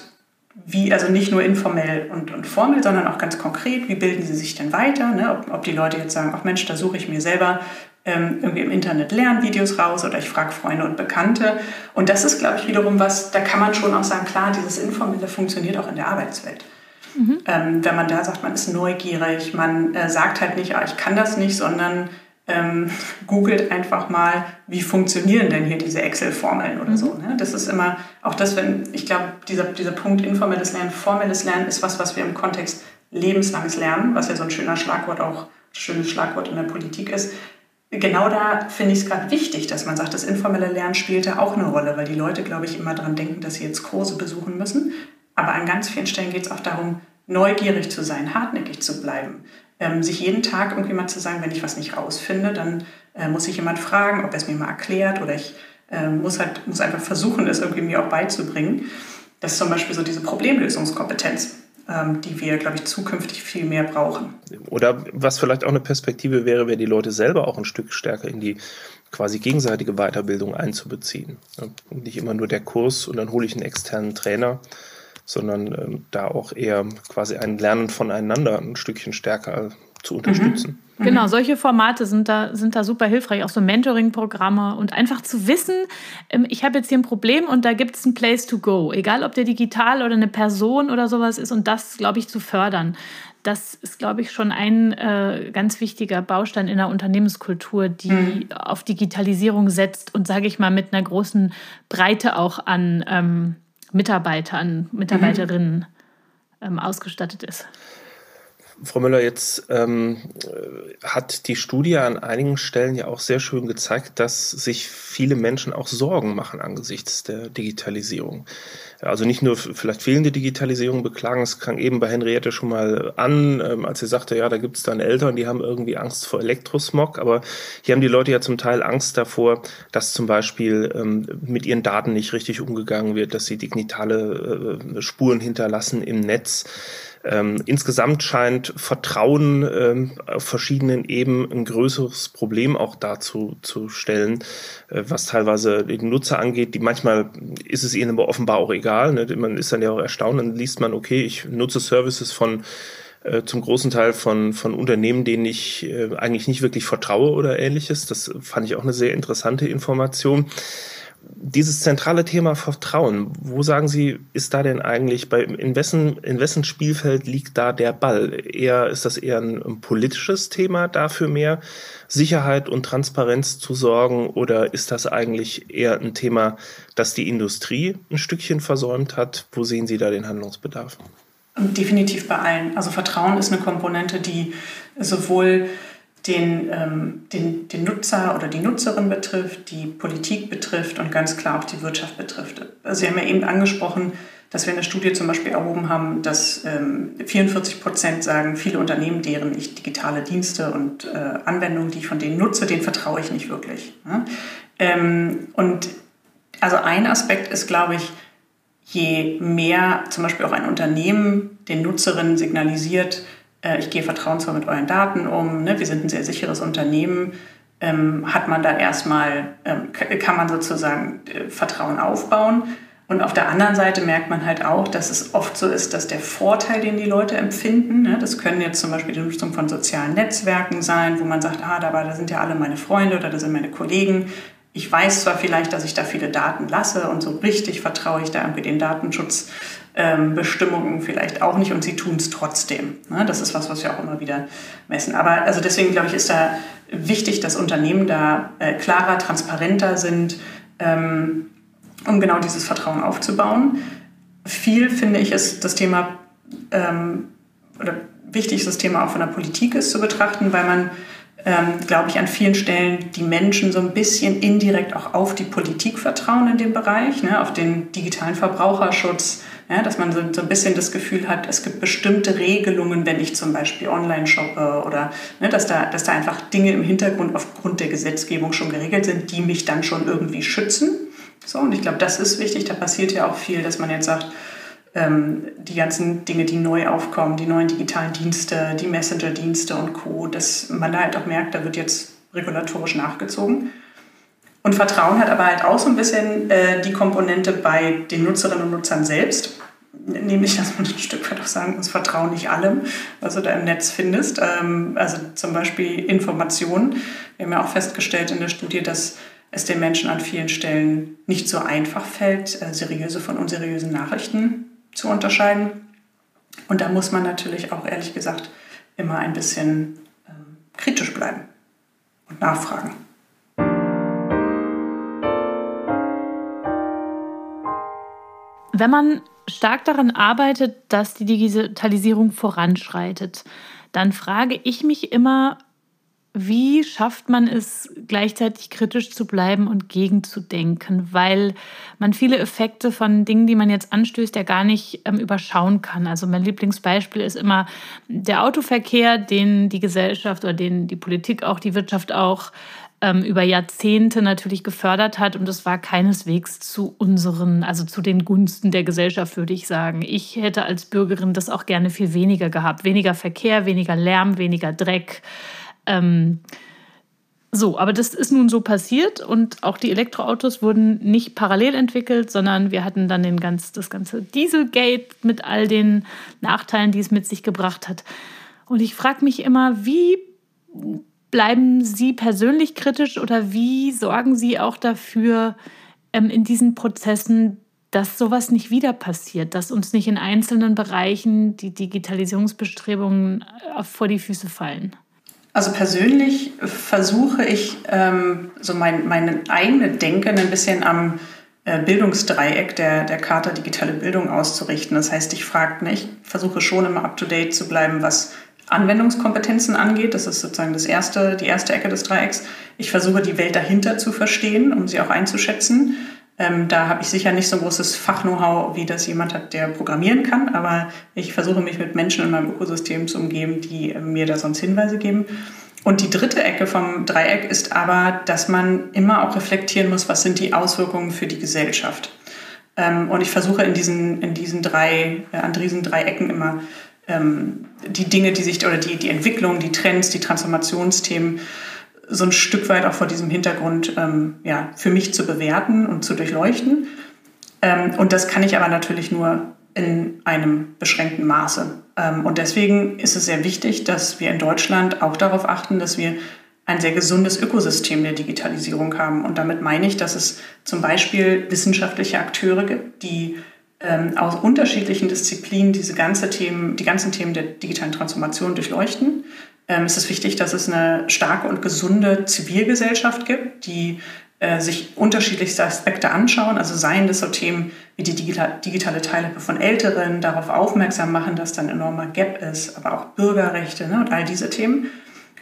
wie, also nicht nur informell und, und formell, sondern auch ganz konkret, wie bilden sie sich denn weiter? Ne? Ob, ob die Leute jetzt sagen, ach Mensch, da suche ich mir selber ähm, irgendwie im Internet Lernvideos raus oder ich frage Freunde und Bekannte. Und das ist, glaube ich, wiederum was, da kann man schon auch sagen, klar, dieses Informelle funktioniert auch in der Arbeitswelt. Mhm. Ähm, wenn man da sagt, man ist neugierig, man äh, sagt halt nicht, ah, ich kann das nicht, sondern ähm, (laughs) googelt einfach mal, wie funktionieren denn hier diese Excel-Formeln oder mhm. so. Ne? Das ist immer auch das, wenn, ich glaube, dieser, dieser Punkt informelles Lernen, formelles Lernen ist was, was wir im Kontext lebenslanges Lernen, was ja so ein schöner Schlagwort auch, schönes Schlagwort in der Politik ist, genau da finde ich es gerade wichtig, dass man sagt, das informelle Lernen spielt da auch eine Rolle, weil die Leute, glaube ich, immer daran denken, dass sie jetzt Kurse besuchen müssen. Aber an ganz vielen Stellen geht es auch darum, neugierig zu sein, hartnäckig zu bleiben. Ähm, sich jeden Tag irgendwie mal zu sagen, wenn ich was nicht rausfinde, dann äh, muss ich jemand fragen, ob er es mir mal erklärt oder ich äh, muss halt muss einfach versuchen, es irgendwie mir auch beizubringen. Das ist zum Beispiel so diese Problemlösungskompetenz, ähm, die wir, glaube ich, zukünftig viel mehr brauchen. Oder was vielleicht auch eine Perspektive wäre, wäre die Leute selber auch ein Stück stärker in die quasi gegenseitige Weiterbildung einzubeziehen. Und nicht immer nur der Kurs und dann hole ich einen externen Trainer, sondern ähm, da auch eher quasi ein Lernen voneinander ein Stückchen stärker zu unterstützen. Mhm. Genau, solche Formate sind da, sind da super hilfreich, auch so Mentoring-Programme und einfach zu wissen, ähm, ich habe jetzt hier ein Problem und da gibt es ein Place to go, egal ob der digital oder eine Person oder sowas ist und das, glaube ich, zu fördern. Das ist, glaube ich, schon ein äh, ganz wichtiger Baustein in der Unternehmenskultur, die mhm. auf Digitalisierung setzt und, sage ich mal, mit einer großen Breite auch an ähm, Mitarbeitern, Mitarbeiterinnen mhm. ähm, ausgestattet ist. Frau Müller, jetzt ähm, hat die Studie an einigen Stellen ja auch sehr schön gezeigt, dass sich viele Menschen auch Sorgen machen angesichts der Digitalisierung. Also nicht nur vielleicht fehlende Digitalisierung beklagen, es klang eben bei Henriette schon mal an, ähm, als sie sagte, ja, da gibt es dann Eltern, die haben irgendwie Angst vor Elektrosmog, aber hier haben die Leute ja zum Teil Angst davor, dass zum Beispiel ähm, mit ihren Daten nicht richtig umgegangen wird, dass sie digitale äh, Spuren hinterlassen im Netz. Ähm, insgesamt scheint Vertrauen ähm, auf verschiedenen Ebenen ein größeres Problem auch dazu zu stellen, äh, was teilweise den Nutzer angeht. Die manchmal ist es ihnen aber offenbar auch egal. Ne? Man ist dann ja auch erstaunt, dann liest man, okay, ich nutze Services von äh, zum großen Teil von, von Unternehmen, denen ich äh, eigentlich nicht wirklich vertraue oder ähnliches. Das fand ich auch eine sehr interessante Information dieses zentrale Thema Vertrauen, wo sagen Sie, ist da denn eigentlich bei in wessen, in wessen Spielfeld liegt da der Ball? Eher ist das eher ein, ein politisches Thema, dafür mehr Sicherheit und Transparenz zu sorgen, oder ist das eigentlich eher ein Thema, das die Industrie ein Stückchen versäumt hat? Wo sehen Sie da den Handlungsbedarf? Definitiv bei allen. Also Vertrauen ist eine Komponente, die sowohl den, ähm, den, den Nutzer oder die Nutzerin betrifft, die Politik betrifft und ganz klar auch die Wirtschaft betrifft. Also Sie haben ja eben angesprochen, dass wir in der Studie zum Beispiel erhoben haben, dass ähm, 44 Prozent sagen, viele Unternehmen, deren ich digitale Dienste und äh, Anwendungen, die ich von denen nutze, denen vertraue ich nicht wirklich. Ne? Ähm, und also ein Aspekt ist, glaube ich, je mehr zum Beispiel auch ein Unternehmen den Nutzerinnen signalisiert, ich gehe vertrauensvoll mit euren Daten um, ne? wir sind ein sehr sicheres Unternehmen, ähm, hat man da erstmal, ähm, kann man sozusagen äh, Vertrauen aufbauen. Und auf der anderen Seite merkt man halt auch, dass es oft so ist, dass der Vorteil, den die Leute empfinden, ne, das können jetzt zum Beispiel die Nutzung von sozialen Netzwerken sein, wo man sagt, ah, da, da sind ja alle meine Freunde oder da sind meine Kollegen. Ich weiß zwar vielleicht, dass ich da viele Daten lasse und so richtig vertraue ich da irgendwie den Datenschutz Bestimmungen vielleicht auch nicht und sie tun es trotzdem. Ne? Das ist was, was wir auch immer wieder messen. Aber also deswegen glaube ich, ist da wichtig, dass Unternehmen da äh, klarer, transparenter sind, ähm, um genau dieses Vertrauen aufzubauen. Viel finde ich ist das Thema ähm, oder wichtig ist das Thema auch von der Politik ist zu betrachten, weil man ähm, glaube ich, an vielen Stellen die Menschen so ein bisschen indirekt auch auf die Politik vertrauen in dem Bereich, ne, auf den digitalen Verbraucherschutz, ja, dass man so, ein bisschen das Gefühl hat, es gibt bestimmte Regelungen, wenn ich zum Beispiel online shoppe oder ne, dass, da, dass da einfach Dinge im Hintergrund aufgrund der Gesetzgebung schon geregelt sind, die mich dann schon irgendwie schützen. So, und ich glaube, das ist wichtig. Da passiert ja auch viel, dass man jetzt sagt, ähm, die ganzen Dinge, die neu aufkommen, die neuen digitalen Dienste, die Messenger-Dienste und Co., dass man da halt auch merkt, da wird jetzt regulatorisch nachgezogen. Und Vertrauen hat aber halt auch so ein bisschen äh, die Komponente bei den Nutzerinnen und Nutzern selbst. Nämlich, dass man ein Stück weit auch sagen muss, vertrauen nicht allem, was du da im Netz findest. Ähm, also zum Beispiel Informationen. Wir haben ja auch festgestellt in der Studie, dass es den Menschen an vielen Stellen nicht so einfach fällt, äh, seriöse von unseriösen Nachrichten zu unterscheiden. Und da muss man natürlich auch ehrlich gesagt immer ein bisschen ähm, kritisch bleiben und nachfragen. Wenn man stark daran arbeitet, dass die Digitalisierung voranschreitet, dann frage ich mich immer, wie schafft man es, gleichzeitig kritisch zu bleiben und gegenzudenken, weil man viele Effekte von Dingen, die man jetzt anstößt, ja gar nicht ähm, überschauen kann. Also mein Lieblingsbeispiel ist immer der Autoverkehr, den die Gesellschaft oder den die Politik auch, die Wirtschaft auch ähm, über Jahrzehnte natürlich gefördert hat. Und es war keineswegs zu unseren, also zu den Gunsten der Gesellschaft, würde ich sagen. Ich hätte als Bürgerin das auch gerne viel weniger gehabt. Weniger Verkehr, weniger Lärm, weniger Dreck. Ähm, so, aber das ist nun so passiert und auch die Elektroautos wurden nicht parallel entwickelt, sondern wir hatten dann den ganz, das ganze Dieselgate mit all den Nachteilen, die es mit sich gebracht hat. Und ich frage mich immer, wie Bleiben Sie persönlich kritisch oder wie sorgen Sie auch dafür ähm, in diesen Prozessen, dass sowas nicht wieder passiert, dass uns nicht in einzelnen Bereichen die Digitalisierungsbestrebungen äh, vor die Füße fallen? Also persönlich versuche ich, ähm, so mein, meine eigene Denken ein bisschen am äh, Bildungsdreieck der, der Charta Digitale Bildung auszurichten. Das heißt, ich frage, ne, ich versuche schon immer up-to-date zu bleiben, was Anwendungskompetenzen angeht. Das ist sozusagen das erste, die erste Ecke des Dreiecks. Ich versuche die Welt dahinter zu verstehen, um sie auch einzuschätzen. Ähm, da habe ich sicher nicht so ein großes Fach-Know-how, wie das jemand hat, der programmieren kann, aber ich versuche mich mit Menschen in meinem Ökosystem zu umgeben, die äh, mir da sonst Hinweise geben. Und die dritte Ecke vom Dreieck ist aber, dass man immer auch reflektieren muss, was sind die Auswirkungen für die Gesellschaft. Ähm, und ich versuche in diesen, in diesen drei, äh, an diesen drei Ecken immer ähm, die Dinge, die sich, oder die, die Entwicklung, die Trends, die Transformationsthemen so ein Stück weit auch vor diesem Hintergrund ähm, ja, für mich zu bewerten und zu durchleuchten. Ähm, und das kann ich aber natürlich nur in einem beschränkten Maße. Ähm, und deswegen ist es sehr wichtig, dass wir in Deutschland auch darauf achten, dass wir ein sehr gesundes Ökosystem der Digitalisierung haben. Und damit meine ich, dass es zum Beispiel wissenschaftliche Akteure gibt, die ähm, aus unterschiedlichen Disziplinen diese ganze Themen, die ganzen Themen der digitalen Transformation durchleuchten ähm, ist es wichtig, dass es eine starke und gesunde Zivilgesellschaft gibt, die äh, sich unterschiedlichste Aspekte anschauen, also seien das so Themen wie die digitale Teilhabe von Älteren, darauf aufmerksam machen, dass da ein enormer Gap ist, aber auch Bürgerrechte ne, und all diese Themen.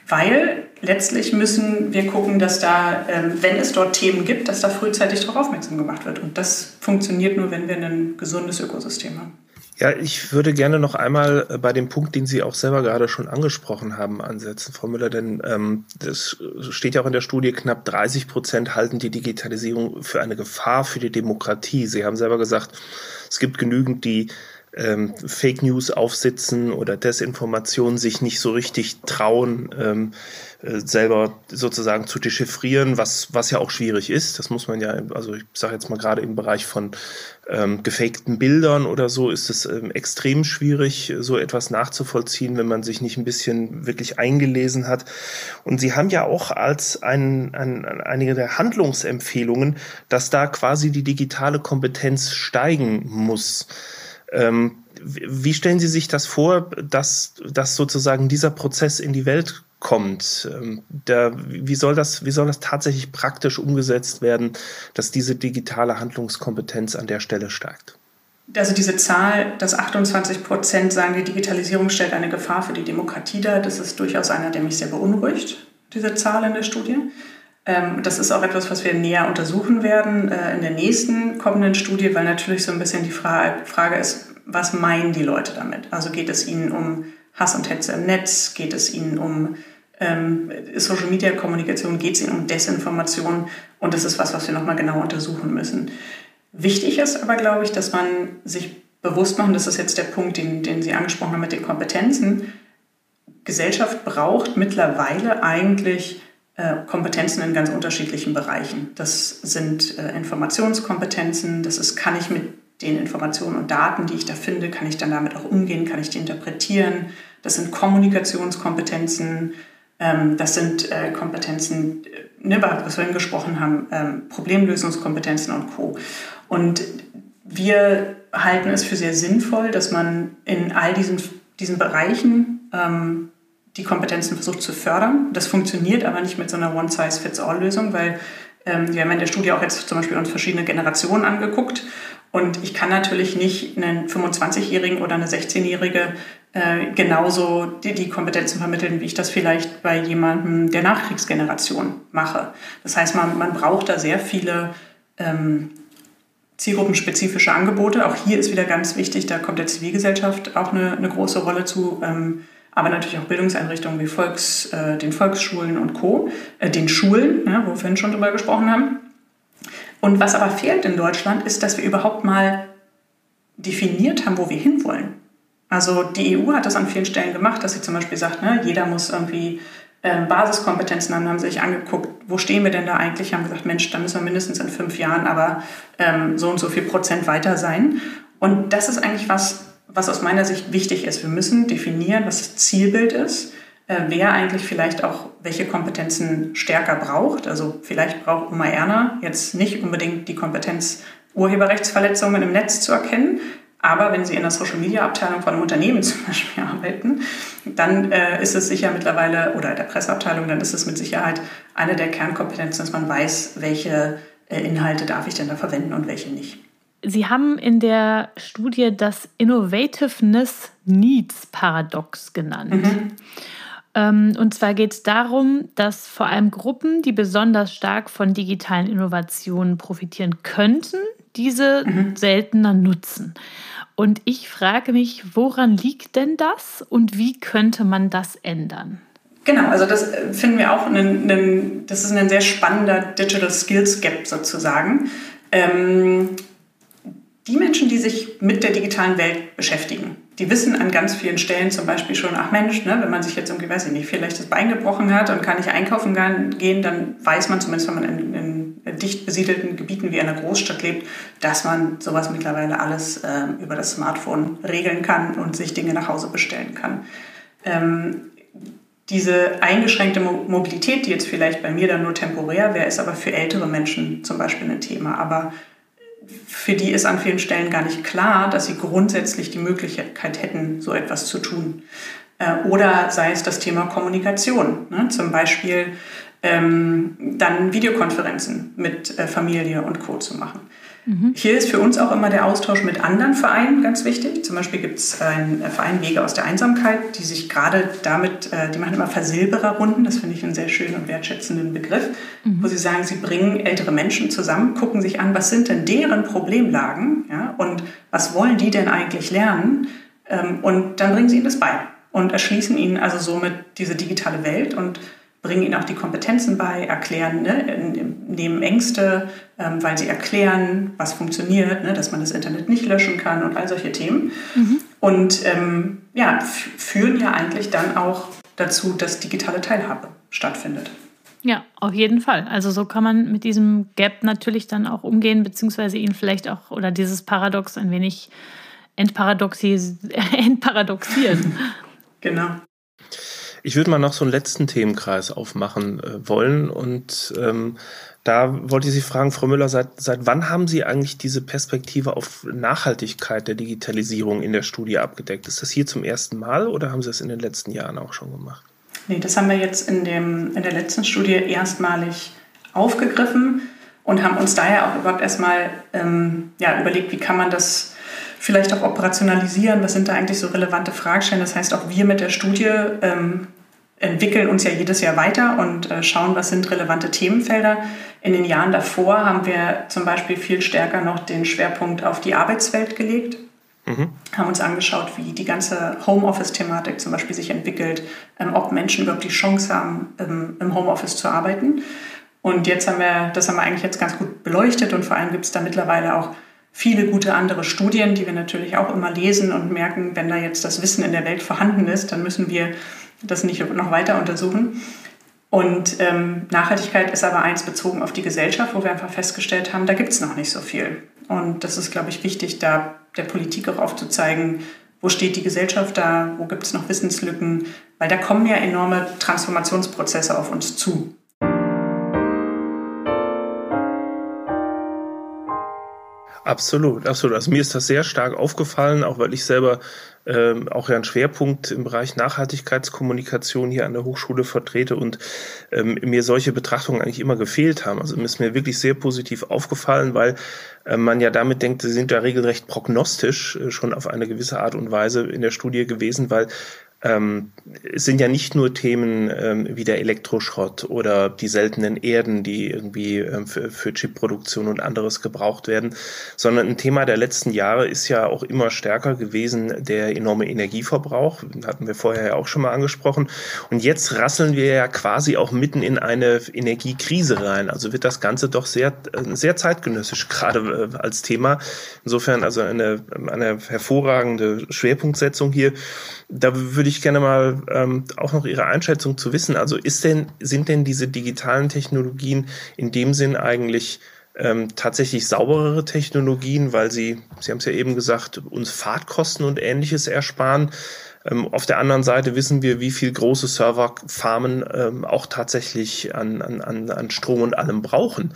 Weil letztlich müssen wir gucken, dass da, ähm, wenn es dort Themen gibt, dass da frühzeitig darauf aufmerksam gemacht wird. Und das funktioniert nur, wenn wir ein gesundes Ökosystem haben. Ja, ich würde gerne noch einmal äh, bei dem Punkt, den Sie auch selber gerade schon angesprochen haben, ansetzen, Frau Müller, denn ähm, das steht ja auch in der Studie, knapp 30 Prozent halten die Digitalisierung für eine Gefahr für die Demokratie. Sie haben selber gesagt, es gibt genügend, die ähm, Fake News aufsitzen oder Desinformation sich nicht so richtig trauen, ähm, äh, selber sozusagen zu dechiffrieren, was, was ja auch schwierig ist. Das muss man ja, also ich sage jetzt mal gerade im Bereich von ähm, gefakten Bildern oder so ist es ähm, extrem schwierig, so etwas nachzuvollziehen, wenn man sich nicht ein bisschen wirklich eingelesen hat. Und Sie haben ja auch als ein, ein, einige der Handlungsempfehlungen, dass da quasi die digitale Kompetenz steigen muss. Ähm, wie stellen Sie sich das vor, dass, dass sozusagen dieser Prozess in die Welt kommt? Ähm, der, wie, soll das, wie soll das tatsächlich praktisch umgesetzt werden, dass diese digitale Handlungskompetenz an der Stelle steigt? Also diese Zahl, dass 28 Prozent sagen, die Digitalisierung stellt eine Gefahr für die Demokratie dar, das ist durchaus einer, der mich sehr beunruhigt, diese Zahl in der Studie. Ähm, das ist auch etwas, was wir näher untersuchen werden äh, in der nächsten kommenden Studie, weil natürlich so ein bisschen die Frage ist, was meinen die Leute damit? Also geht es ihnen um Hass und Hetze im Netz? Geht es ihnen um ähm, Social Media Kommunikation? Geht es ihnen um Desinformation? Und das ist was, was wir nochmal genau untersuchen müssen. Wichtig ist aber, glaube ich, dass man sich bewusst machen, das ist jetzt der Punkt, den, den Sie angesprochen haben mit den Kompetenzen. Gesellschaft braucht mittlerweile eigentlich Kompetenzen in ganz unterschiedlichen Bereichen. Das sind äh, Informationskompetenzen, das ist, kann ich mit den Informationen und Daten, die ich da finde, kann ich dann damit auch umgehen, kann ich die interpretieren. Das sind Kommunikationskompetenzen, ähm, das sind äh, Kompetenzen, ne, was wir vorhin gesprochen haben, ähm, Problemlösungskompetenzen und Co. Und wir halten es für sehr sinnvoll, dass man in all diesen, diesen Bereichen ähm, die Kompetenzen versucht zu fördern. Das funktioniert aber nicht mit so einer One-Size-Fits-All-Lösung, weil ähm, wir haben in der Studie auch jetzt zum Beispiel uns verschiedene Generationen angeguckt und ich kann natürlich nicht einen 25-Jährigen oder eine 16-Jährige äh, genauso die, die Kompetenzen vermitteln, wie ich das vielleicht bei jemandem der Nachkriegsgeneration mache. Das heißt, man, man braucht da sehr viele ähm, zielgruppenspezifische Angebote. Auch hier ist wieder ganz wichtig, da kommt der Zivilgesellschaft auch eine, eine große Rolle zu. Ähm, aber natürlich auch Bildungseinrichtungen wie Volks, äh, den Volksschulen und Co., äh, den Schulen, ja, wo wir vorhin schon drüber gesprochen haben. Und was aber fehlt in Deutschland, ist, dass wir überhaupt mal definiert haben, wo wir hinwollen. Also die EU hat das an vielen Stellen gemacht, dass sie zum Beispiel sagt, ne, jeder muss irgendwie äh, Basiskompetenzen haben, haben sich angeguckt, wo stehen wir denn da eigentlich, haben gesagt, Mensch, da müssen wir mindestens in fünf Jahren aber ähm, so und so viel Prozent weiter sein. Und das ist eigentlich was, was aus meiner Sicht wichtig ist. Wir müssen definieren, was das Zielbild ist, äh, wer eigentlich vielleicht auch welche Kompetenzen stärker braucht. Also vielleicht braucht Oma Erna jetzt nicht unbedingt die Kompetenz, Urheberrechtsverletzungen im Netz zu erkennen. Aber wenn Sie in der Social-Media-Abteilung von einem Unternehmen (laughs) zum Beispiel arbeiten, dann äh, ist es sicher mittlerweile, oder der Presseabteilung, dann ist es mit Sicherheit eine der Kernkompetenzen, dass man weiß, welche äh, Inhalte darf ich denn da verwenden und welche nicht. Sie haben in der Studie das Innovativeness Needs Paradox genannt. Mhm. Ähm, und zwar geht es darum, dass vor allem Gruppen, die besonders stark von digitalen Innovationen profitieren könnten, diese mhm. seltener nutzen. Und ich frage mich, woran liegt denn das und wie könnte man das ändern? Genau, also das äh, finden wir auch, einen, einen, das ist ein sehr spannender Digital Skills Gap sozusagen. Ähm, die Menschen, die sich mit der digitalen Welt beschäftigen, die wissen an ganz vielen Stellen zum Beispiel schon, ach Mensch, ne, wenn man sich jetzt irgendwie, weiß ich nicht, vielleicht das Bein gebrochen hat und kann nicht einkaufen gehen, dann weiß man zumindest, wenn man in, in dicht besiedelten Gebieten wie einer Großstadt lebt, dass man sowas mittlerweile alles äh, über das Smartphone regeln kann und sich Dinge nach Hause bestellen kann. Ähm, diese eingeschränkte Mobilität, die jetzt vielleicht bei mir dann nur temporär wäre, ist aber für ältere Menschen zum Beispiel ein Thema. Aber für die ist an vielen Stellen gar nicht klar, dass sie grundsätzlich die Möglichkeit hätten, so etwas zu tun. Äh, oder sei es das Thema Kommunikation, ne? zum Beispiel ähm, dann Videokonferenzen mit äh, Familie und Co. zu machen. Mhm. Hier ist für uns auch immer der Austausch mit anderen Vereinen ganz wichtig. Zum Beispiel gibt es einen Verein Wege aus der Einsamkeit, die sich gerade damit, äh, die machen immer Versilbererrunden, das finde ich einen sehr schönen und wertschätzenden Begriff, mhm. wo sie sagen, sie bringen ältere Menschen zusammen, gucken sich an, was sind denn deren Problemlagen ja, und was wollen die denn eigentlich lernen ähm, und dann bringen sie ihnen das bei und erschließen ihnen also somit diese digitale Welt und bringen ihnen auch die Kompetenzen bei, erklären, ne, nehmen Ängste, ähm, weil sie erklären, was funktioniert, ne, dass man das Internet nicht löschen kann und all solche Themen. Mhm. Und ähm, ja, führen ja eigentlich dann auch dazu, dass digitale Teilhabe stattfindet. Ja, auf jeden Fall. Also so kann man mit diesem Gap natürlich dann auch umgehen, beziehungsweise ihn vielleicht auch oder dieses Paradox ein wenig (laughs) entparadoxieren. genau. Ich würde mal noch so einen letzten Themenkreis aufmachen äh, wollen und ähm, da wollte ich Sie fragen, Frau Müller, seit, seit wann haben Sie eigentlich diese Perspektive auf Nachhaltigkeit der Digitalisierung in der Studie abgedeckt? Ist das hier zum ersten Mal oder haben Sie das in den letzten Jahren auch schon gemacht? Nee, das haben wir jetzt in, dem, in der letzten Studie erstmalig aufgegriffen und haben uns daher auch überhaupt erstmal ähm, ja, überlegt, wie kann man das vielleicht auch operationalisieren? Was sind da eigentlich so relevante Fragestellungen? Das heißt, auch wir mit der Studie ähm, entwickeln uns ja jedes Jahr weiter und äh, schauen, was sind relevante Themenfelder. In den Jahren davor haben wir zum Beispiel viel stärker noch den Schwerpunkt auf die Arbeitswelt gelegt. Mhm. Haben uns angeschaut, wie die ganze Homeoffice-Thematik zum Beispiel sich entwickelt, ähm, ob Menschen überhaupt die Chance haben, ähm, im Homeoffice zu arbeiten. Und jetzt haben wir, das haben wir eigentlich jetzt ganz gut beleuchtet und vor allem gibt es da mittlerweile auch viele gute andere Studien, die wir natürlich auch immer lesen und merken, wenn da jetzt das Wissen in der Welt vorhanden ist, dann müssen wir das nicht noch weiter untersuchen. Und ähm, Nachhaltigkeit ist aber eins bezogen auf die Gesellschaft, wo wir einfach festgestellt haben, da gibt es noch nicht so viel. Und das ist, glaube ich, wichtig, da der Politik auch aufzuzeigen, wo steht die Gesellschaft da, wo gibt es noch Wissenslücken, weil da kommen ja enorme Transformationsprozesse auf uns zu. Absolut, absolut. Also mir ist das sehr stark aufgefallen, auch weil ich selber ähm, auch ja einen Schwerpunkt im Bereich Nachhaltigkeitskommunikation hier an der Hochschule vertrete und ähm, mir solche Betrachtungen eigentlich immer gefehlt haben. Also mir ist mir wirklich sehr positiv aufgefallen, weil äh, man ja damit denkt, sie sind ja regelrecht prognostisch äh, schon auf eine gewisse Art und Weise in der Studie gewesen, weil ähm, es sind ja nicht nur Themen ähm, wie der Elektroschrott oder die seltenen Erden, die irgendwie ähm, für, für Chipproduktion und anderes gebraucht werden, sondern ein Thema der letzten Jahre ist ja auch immer stärker gewesen der enorme Energieverbrauch. Hatten wir vorher ja auch schon mal angesprochen. Und jetzt rasseln wir ja quasi auch mitten in eine Energiekrise rein. Also wird das Ganze doch sehr, äh, sehr zeitgenössisch gerade äh, als Thema. Insofern also eine, eine hervorragende Schwerpunktsetzung hier. Da würde ich gerne mal ähm, auch noch Ihre Einschätzung zu wissen. Also ist denn, sind denn diese digitalen Technologien in dem Sinn eigentlich ähm, tatsächlich sauberere Technologien, weil sie, Sie haben es ja eben gesagt, uns Fahrtkosten und ähnliches ersparen? Ähm, auf der anderen Seite wissen wir, wie viel große Serverfarmen ähm, auch tatsächlich an, an, an Strom und allem brauchen.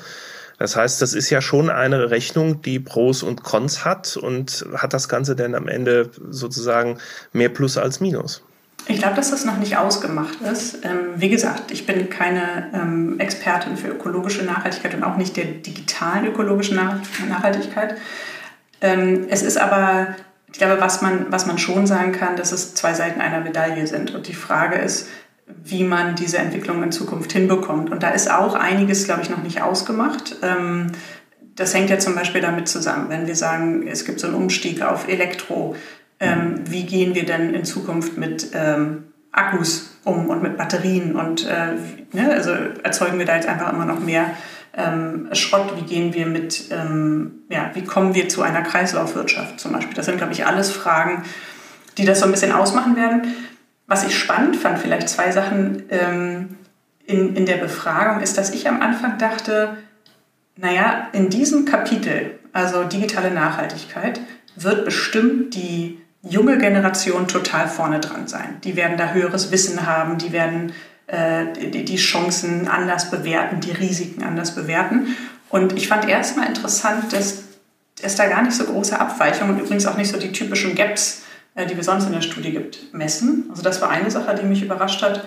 Das heißt, das ist ja schon eine Rechnung, die Pros und Cons hat und hat das Ganze denn am Ende sozusagen mehr Plus als Minus? Ich glaube, dass das noch nicht ausgemacht ist. Ähm, wie gesagt, ich bin keine ähm, Expertin für ökologische Nachhaltigkeit und auch nicht der digitalen ökologischen Nachhaltigkeit. Ähm, es ist aber, ich glaube, was man, was man schon sagen kann, dass es zwei Seiten einer Medaille sind. Und die Frage ist, wie man diese Entwicklung in Zukunft hinbekommt. Und da ist auch einiges, glaube ich, noch nicht ausgemacht. Ähm, das hängt ja zum Beispiel damit zusammen, wenn wir sagen, es gibt so einen Umstieg auf Elektro. Ähm, wie gehen wir denn in Zukunft mit ähm, Akkus um und mit Batterien? Und äh, ne, also erzeugen wir da jetzt einfach immer noch mehr Schrott? Wie gehen wir mit, ja, wie kommen wir zu einer Kreislaufwirtschaft zum Beispiel? Das sind, glaube ich, alles Fragen, die das so ein bisschen ausmachen werden. Was ich spannend fand, vielleicht zwei Sachen ähm, in, in der Befragung, ist, dass ich am Anfang dachte, naja, in diesem Kapitel, also digitale Nachhaltigkeit, wird bestimmt die junge Generation total vorne dran sein. Die werden da höheres Wissen haben, die werden äh, die, die Chancen anders bewerten, die Risiken anders bewerten. Und ich fand erstmal interessant, dass es da gar nicht so große Abweichungen und übrigens auch nicht so die typischen Gaps, äh, die wir sonst in der Studie gibt, messen. Also das war eine Sache, die mich überrascht hat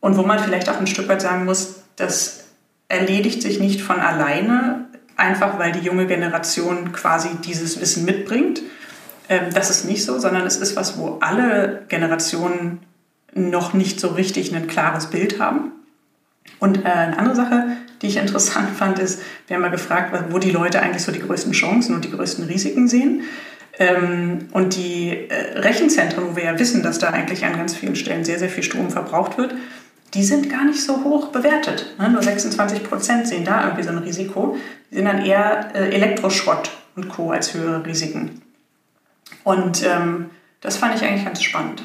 und wo man vielleicht auch ein Stück weit sagen muss, das erledigt sich nicht von alleine, einfach weil die junge Generation quasi dieses Wissen mitbringt. Ähm, das ist nicht so, sondern es ist was, wo alle Generationen noch nicht so richtig ein klares Bild haben. Und äh, eine andere Sache, die ich (laughs) interessant fand, ist, wir haben mal gefragt, wo die Leute eigentlich so die größten Chancen und die größten Risiken sehen. Ähm, und die äh, Rechenzentren, wo wir ja wissen, dass da eigentlich an ganz vielen Stellen sehr, sehr viel Strom verbraucht wird, die sind gar nicht so hoch bewertet. Ne? Nur 26 Prozent sehen da irgendwie so ein Risiko. Die sehen dann eher äh, Elektroschrott und Co. als höhere Risiken. Und ähm, das fand ich eigentlich ganz spannend.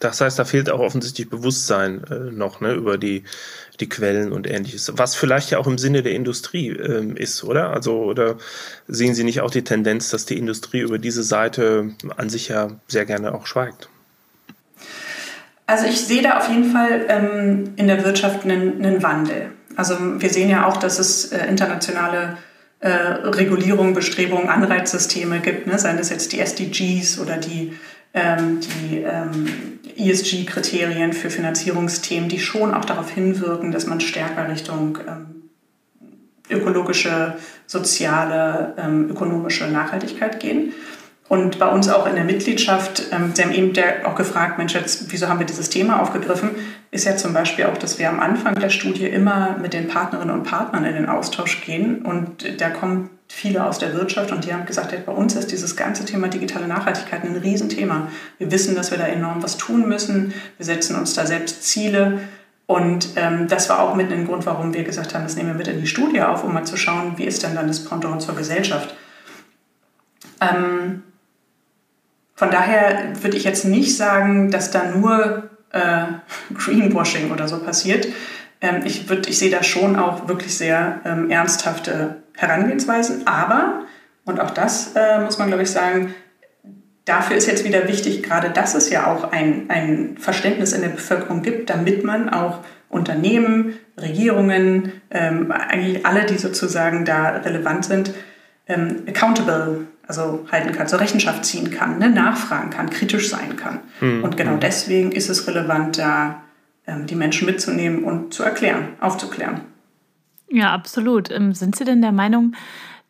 Das heißt, da fehlt auch offensichtlich Bewusstsein äh, noch ne, über die, die Quellen und ähnliches. Was vielleicht ja auch im Sinne der Industrie ähm, ist, oder? Also, oder sehen Sie nicht auch die Tendenz, dass die Industrie über diese Seite an sich ja sehr gerne auch schweigt? Also ich sehe da auf jeden Fall ähm, in der Wirtschaft einen, einen, Wandel. Also wir sehen ja auch, dass es äh, internationale äh, Regulierungen, Bestrebungen, Anreizsysteme gibt, ne? seien das jetzt die SDGs oder die die ähm, ESG-Kriterien für Finanzierungsthemen, die schon auch darauf hinwirken, dass man stärker Richtung ähm, ökologische, soziale, ähm, ökonomische Nachhaltigkeit gehen. Und bei uns auch in der Mitgliedschaft, ähm, Sie haben eben auch gefragt, Mensch, jetzt, wieso haben wir dieses Thema aufgegriffen, ist ja zum Beispiel auch, dass wir am Anfang der Studie immer mit den Partnerinnen und Partnern in den Austausch gehen. Und da kommen viele aus der Wirtschaft und die haben gesagt, bei uns ist dieses ganze Thema digitale Nachhaltigkeit ein Riesenthema. Wir wissen, dass wir da enorm was tun müssen. Wir setzen uns da selbst Ziele. Und ähm, das war auch mit ein Grund, warum wir gesagt haben, das nehmen wir mit in die Studie auf, um mal zu schauen, wie ist denn dann das Pendant zur Gesellschaft. Ähm, von daher würde ich jetzt nicht sagen, dass da nur äh, (laughs) Greenwashing oder so passiert. Ähm, ich, würd, ich sehe da schon auch wirklich sehr ähm, ernsthafte Herangehensweisen. Aber, und auch das äh, muss man, glaube ich, sagen, dafür ist jetzt wieder wichtig, gerade dass es ja auch ein, ein Verständnis in der Bevölkerung gibt, damit man auch Unternehmen, Regierungen, ähm, eigentlich alle, die sozusagen da relevant sind, ähm, accountable also halten kann, zur Rechenschaft ziehen kann, ne, nachfragen kann, kritisch sein kann. Mhm. Und genau hm. deswegen ist es relevant, da ähm, die Menschen mitzunehmen und zu erklären, aufzuklären. Ja, absolut. Ähm, sind Sie denn der Meinung,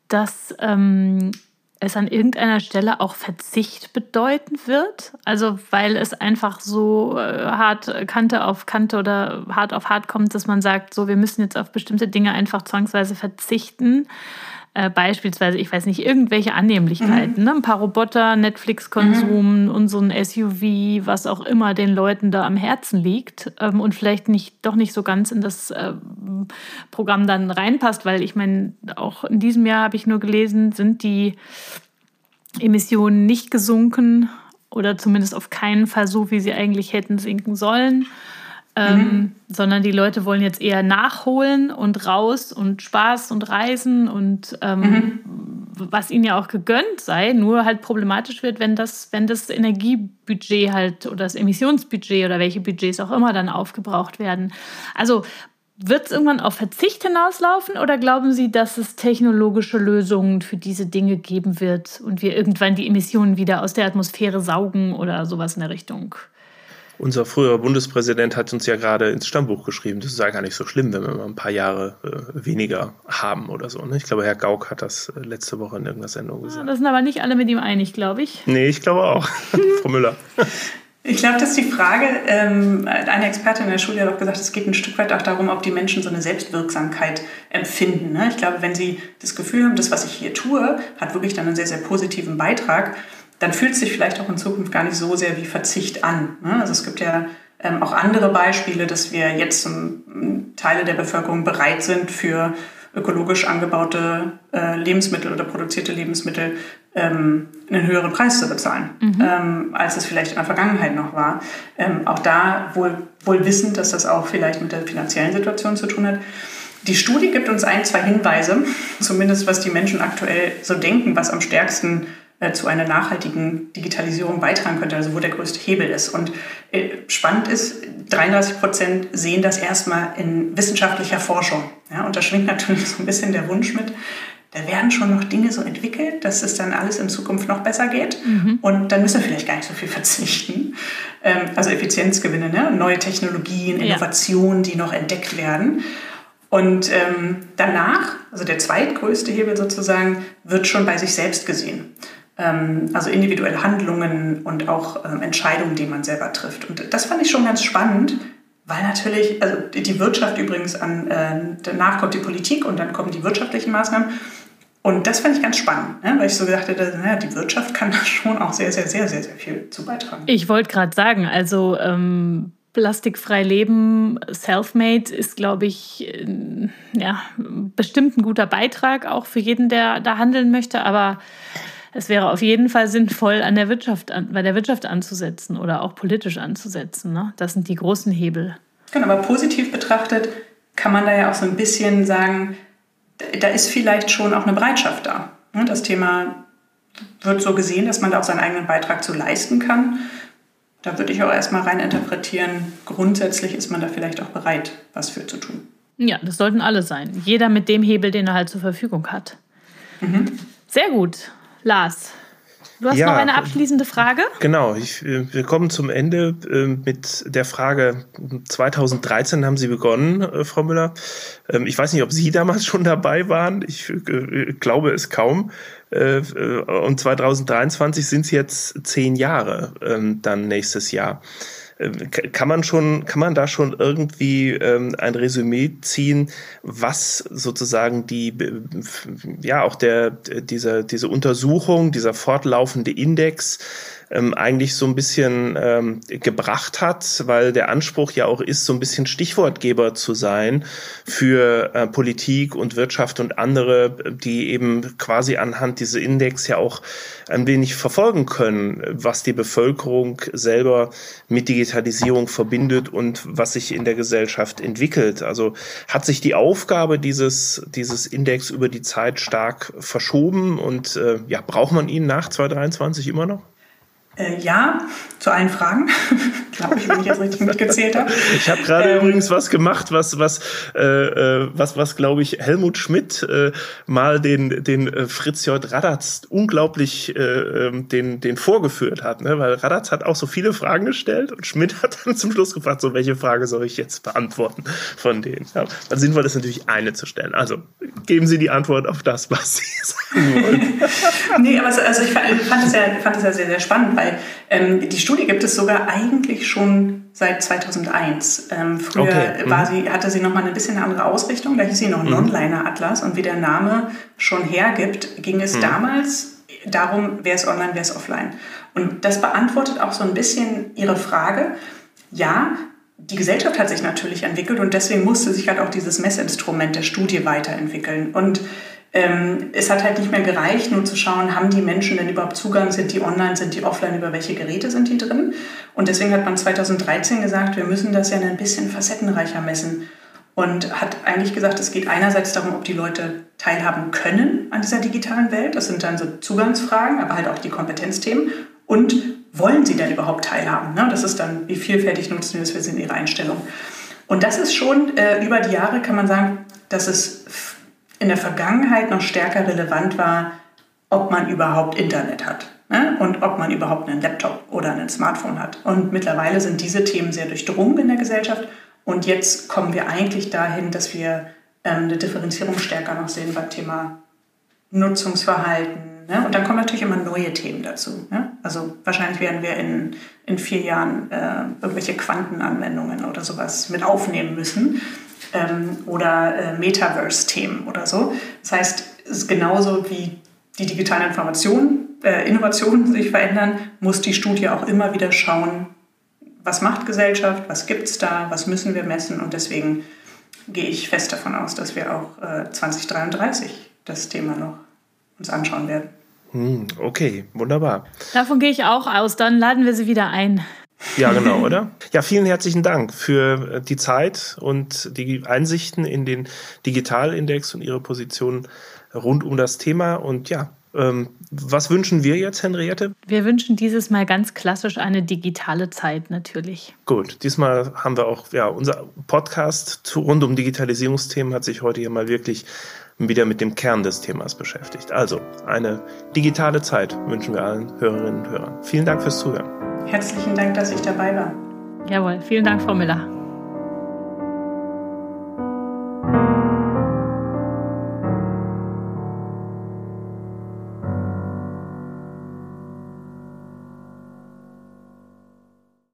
dass ähm, es an irgendeiner Stelle auch Verzicht bedeuten wird? Also weil es einfach so äh, hart Kante auf Kante oder hart auf hart kommt, dass man sagt, so wir müssen jetzt auf bestimmte Dinge einfach zwangsweise verzichten äh, beispielsweise, ich weiß nicht, irgendwelche Annehmlichkeiten, mhm. ne? ein paar Roboter, Netflix-Konsum mhm. und so ein SUV, was auch immer den Leuten da am Herzen liegt ähm, und vielleicht nicht doch nicht so ganz in das äh, Programm dann reinpasst, weil ich meine, auch in diesem Jahr habe ich nur gelesen, sind die Emissionen nicht gesunken oder zumindest auf keinen Fall so, wie sie eigentlich hätten sinken sollen. Ähm, mhm. sondern die Leute wollen jetzt eher nachholen und raus und Spaß und Reisen und ähm, mhm. was ihnen ja auch gegönnt sei, nur halt problematisch wird, wenn das, wenn das Energiebudget halt oder das Emissionsbudget oder welche Budgets auch immer dann aufgebraucht werden. Also wird es irgendwann auf Verzicht hinauslaufen oder glauben Sie, dass es technologische Lösungen für diese Dinge geben wird und wir irgendwann die Emissionen wieder aus der Atmosphäre saugen oder sowas in der Richtung? Unser früherer Bundespräsident hat uns ja gerade ins Stammbuch geschrieben, das ist ja gar nicht so schlimm, wenn wir mal ein paar Jahre äh, weniger haben oder so. Ne? Ich glaube, Herr Gauck hat das äh, letzte Woche in irgendeiner Sendung gesagt. Ja, das sind aber nicht alle mit ihm einig, glaube ich. Nee, ich glaube auch. (laughs) Frau Müller. Ich glaube, dass die Frage, ähm, eine Expertin in der Schule hat auch gesagt, es geht ein Stück weit auch darum, ob die Menschen so eine Selbstwirksamkeit empfinden. Ne? Ich glaube, wenn sie das Gefühl haben, das, was ich hier tue, hat wirklich dann einen sehr, sehr positiven Beitrag, dann fühlt es sich vielleicht auch in Zukunft gar nicht so sehr wie Verzicht an. Ne? Also es gibt ja ähm, auch andere Beispiele, dass wir jetzt Teile der Bevölkerung bereit sind, für ökologisch angebaute äh, Lebensmittel oder produzierte Lebensmittel ähm, einen höheren Preis zu bezahlen, mhm. ähm, als es vielleicht in der Vergangenheit noch war. Auch da wohl, wohl wissend, dass das auch vielleicht mit der finanziellen Situation zu tun hat. Die Studie gibt uns ein, zwei Hinweise, (laughs) zumindest was die Menschen aktuell so denken, was am stärksten äh, zu einer nachhaltigen Digitalisierung beitragen könnte, also wo der größte Hebel ist. Und äh, spannend ist, 33 Prozent sehen das erstmal in wissenschaftlicher Forschung. Ja, und da schwingt natürlich (laughs) so ein bisschen der Wunsch mit, da werden schon noch Dinge so entwickelt, dass es dann alles in Zukunft noch besser geht. Mhm. Und dann müssen wir vielleicht gar nicht so viel (laughs) verzichten. Ähm, also Effizienzgewinne, ne? neue Technologien, Innovationen, ja. die noch entdeckt werden. Und ähm, danach, also der zweitgrößte Hebel sozusagen, wird schon bei sich selbst gesehen. Ähm, also individuelle Handlungen und auch ähm, Entscheidungen, die man selber trifft. Und das fand ich schon ganz spannend, weil natürlich, also die Wirtschaft übrigens an, äh, danach kommt die Politik und dann kommen die wirtschaftlichen Maßnahmen. Und das fand ich ganz spannend, ne? weil ich so gedacht hätte, naja, die Wirtschaft kann da schon auch sehr, sehr, sehr, sehr, sehr viel zu beitragen. Ich wollte gerade sagen, also ähm, plastikfrei leben, self-made ist, glaube ich, äh, ja, bestimmt ein guter Beitrag auch für jeden, der da handeln möchte. Aber es wäre auf jeden Fall sinnvoll, an der Wirtschaft, an, bei der Wirtschaft anzusetzen oder auch politisch anzusetzen. Ne? Das sind die großen Hebel. Genau, aber positiv betrachtet kann man da ja auch so ein bisschen sagen, da ist vielleicht schon auch eine Bereitschaft da. Ne? Das Thema wird so gesehen, dass man da auch seinen eigenen Beitrag zu leisten kann. Da würde ich auch erstmal rein interpretieren, grundsätzlich ist man da vielleicht auch bereit, was für zu tun. Ja, das sollten alle sein. Jeder mit dem Hebel, den er halt zur Verfügung hat. Mhm. Sehr gut. Lars, du hast ja, noch eine abschließende Frage? Genau, ich, wir kommen zum Ende äh, mit der Frage, 2013 haben Sie begonnen, äh, Frau Müller. Ähm, ich weiß nicht, ob Sie (laughs) damals schon dabei waren. Ich äh, glaube es kaum. Und 2023 sind es jetzt zehn Jahre ähm, dann nächstes Jahr. Äh, kann man schon, kann man da schon irgendwie ähm, ein Resümee ziehen, was sozusagen die, ja, auch der, diese, diese Untersuchung, dieser fortlaufende Index ähm, eigentlich so ein bisschen ähm, gebracht hat, weil der Anspruch ja auch ist, so ein bisschen Stichwortgeber zu sein für äh, Politik und Wirtschaft und andere, die eben quasi anhand dieser Index ja auch ein wenig verfolgen können, was die Bevölkerung selber mit Digitalisierung verbindet und was sich in der Gesellschaft entwickelt. Also hat sich die Aufgabe dieses, dieses Index über die Zeit stark verschoben und äh, ja, braucht man ihn nach 2023 immer noch? Äh, ja, zu allen Fragen. (laughs) Glaube ich, wenn ich jetzt richtig mitgezählt habe. Ich habe gerade ähm, übrigens was gemacht, was, was, äh, äh, was, was glaube ich, Helmut Schmidt äh, mal den, den äh, Fritz J. Radatz unglaublich äh, ähm, den, den vorgeführt hat. Ne? Weil Radatz hat auch so viele Fragen gestellt und Schmidt (laughs) hat dann zum Schluss gefragt, so welche Frage soll ich jetzt beantworten von denen. Ja, dann sinnvoll ist natürlich eine zu stellen. Also geben Sie die Antwort auf das, was Sie (laughs) sagen wollen. nee, aber also ich fand, es ja, fand es ja sehr, sehr spannend, weil ähm, die Studie gibt es sogar eigentlich schon seit 2001. Ähm, früher okay. war mhm. sie, hatte sie nochmal ein bisschen eine andere Ausrichtung, da hieß sie noch mhm. Non-Liner-Atlas und wie der Name schon hergibt, ging es mhm. damals darum, wer ist online, wer ist offline. Und das beantwortet auch so ein bisschen Ihre Frage. Ja, die Gesellschaft hat sich natürlich entwickelt und deswegen musste sich halt auch dieses Messinstrument der Studie weiterentwickeln. Und es hat halt nicht mehr gereicht, nur zu schauen, haben die Menschen denn überhaupt Zugang, sind die online, sind die offline, über welche Geräte sind die drin. Und deswegen hat man 2013 gesagt, wir müssen das ja ein bisschen facettenreicher messen. Und hat eigentlich gesagt, es geht einerseits darum, ob die Leute teilhaben können an dieser digitalen Welt. Das sind dann so Zugangsfragen, aber halt auch die Kompetenzthemen. Und wollen sie denn überhaupt teilhaben? Ne? Das ist dann, wie vielfältig nutzen wir das für in ihrer Einstellung. Und das ist schon äh, über die Jahre, kann man sagen, dass es in der Vergangenheit noch stärker relevant war, ob man überhaupt Internet hat. ne? und ob man überhaupt einen Laptop oder ein Smartphone hat. Und mittlerweile sind diese Themen sehr durchdrungen in der Gesellschaft. Und jetzt kommen wir eigentlich dahin, dass wir ähm, eine Differenzierung stärker noch sehen beim Thema Nutzungsverhalten. Ne? Und dann kommen natürlich immer neue Themen dazu. Ne? Also wahrscheinlich werden wir in, in vier Jahren äh, irgendwelche Quantenanwendungen oder sowas mit aufnehmen müssen. Ähm, oder äh, Metaverse-Themen oder so. Das heißt, es ist genauso wie die digitalen Informationen, äh, Innovationen sich verändern, muss die Studie auch immer wieder schauen, was macht Gesellschaft, was gibt es da, was müssen wir messen und deswegen gehe ich fest davon aus, dass wir auch äh, 2033 das Thema noch uns anschauen werden. Hm, okay, wunderbar. Davon gehe ich auch aus. Dann laden wir sie wieder ein. Ja, genau, oder? (laughs) Ja, vielen herzlichen Dank für äh, die Zeit und die Einsichten in den Digitalindex und Ihre Position rund um das Thema. Und ja, ähm, was wünschen wir jetzt, Henriette? Wir wünschen dieses Mal ganz klassisch eine digitale Zeit natürlich. Gut, diesmal haben wir auch, ja, unser Podcast zu, rund um Digitalisierungsthemen hat sich heute hier mal wirklich wieder mit dem Kern des Themas beschäftigt. Also, eine digitale Zeit wünschen wir allen Hörerinnen und Hörern. Vielen Dank fürs Zuhören. Herzlichen Dank, dass ich dabei war. Jawohl, vielen Dank, Frau Miller.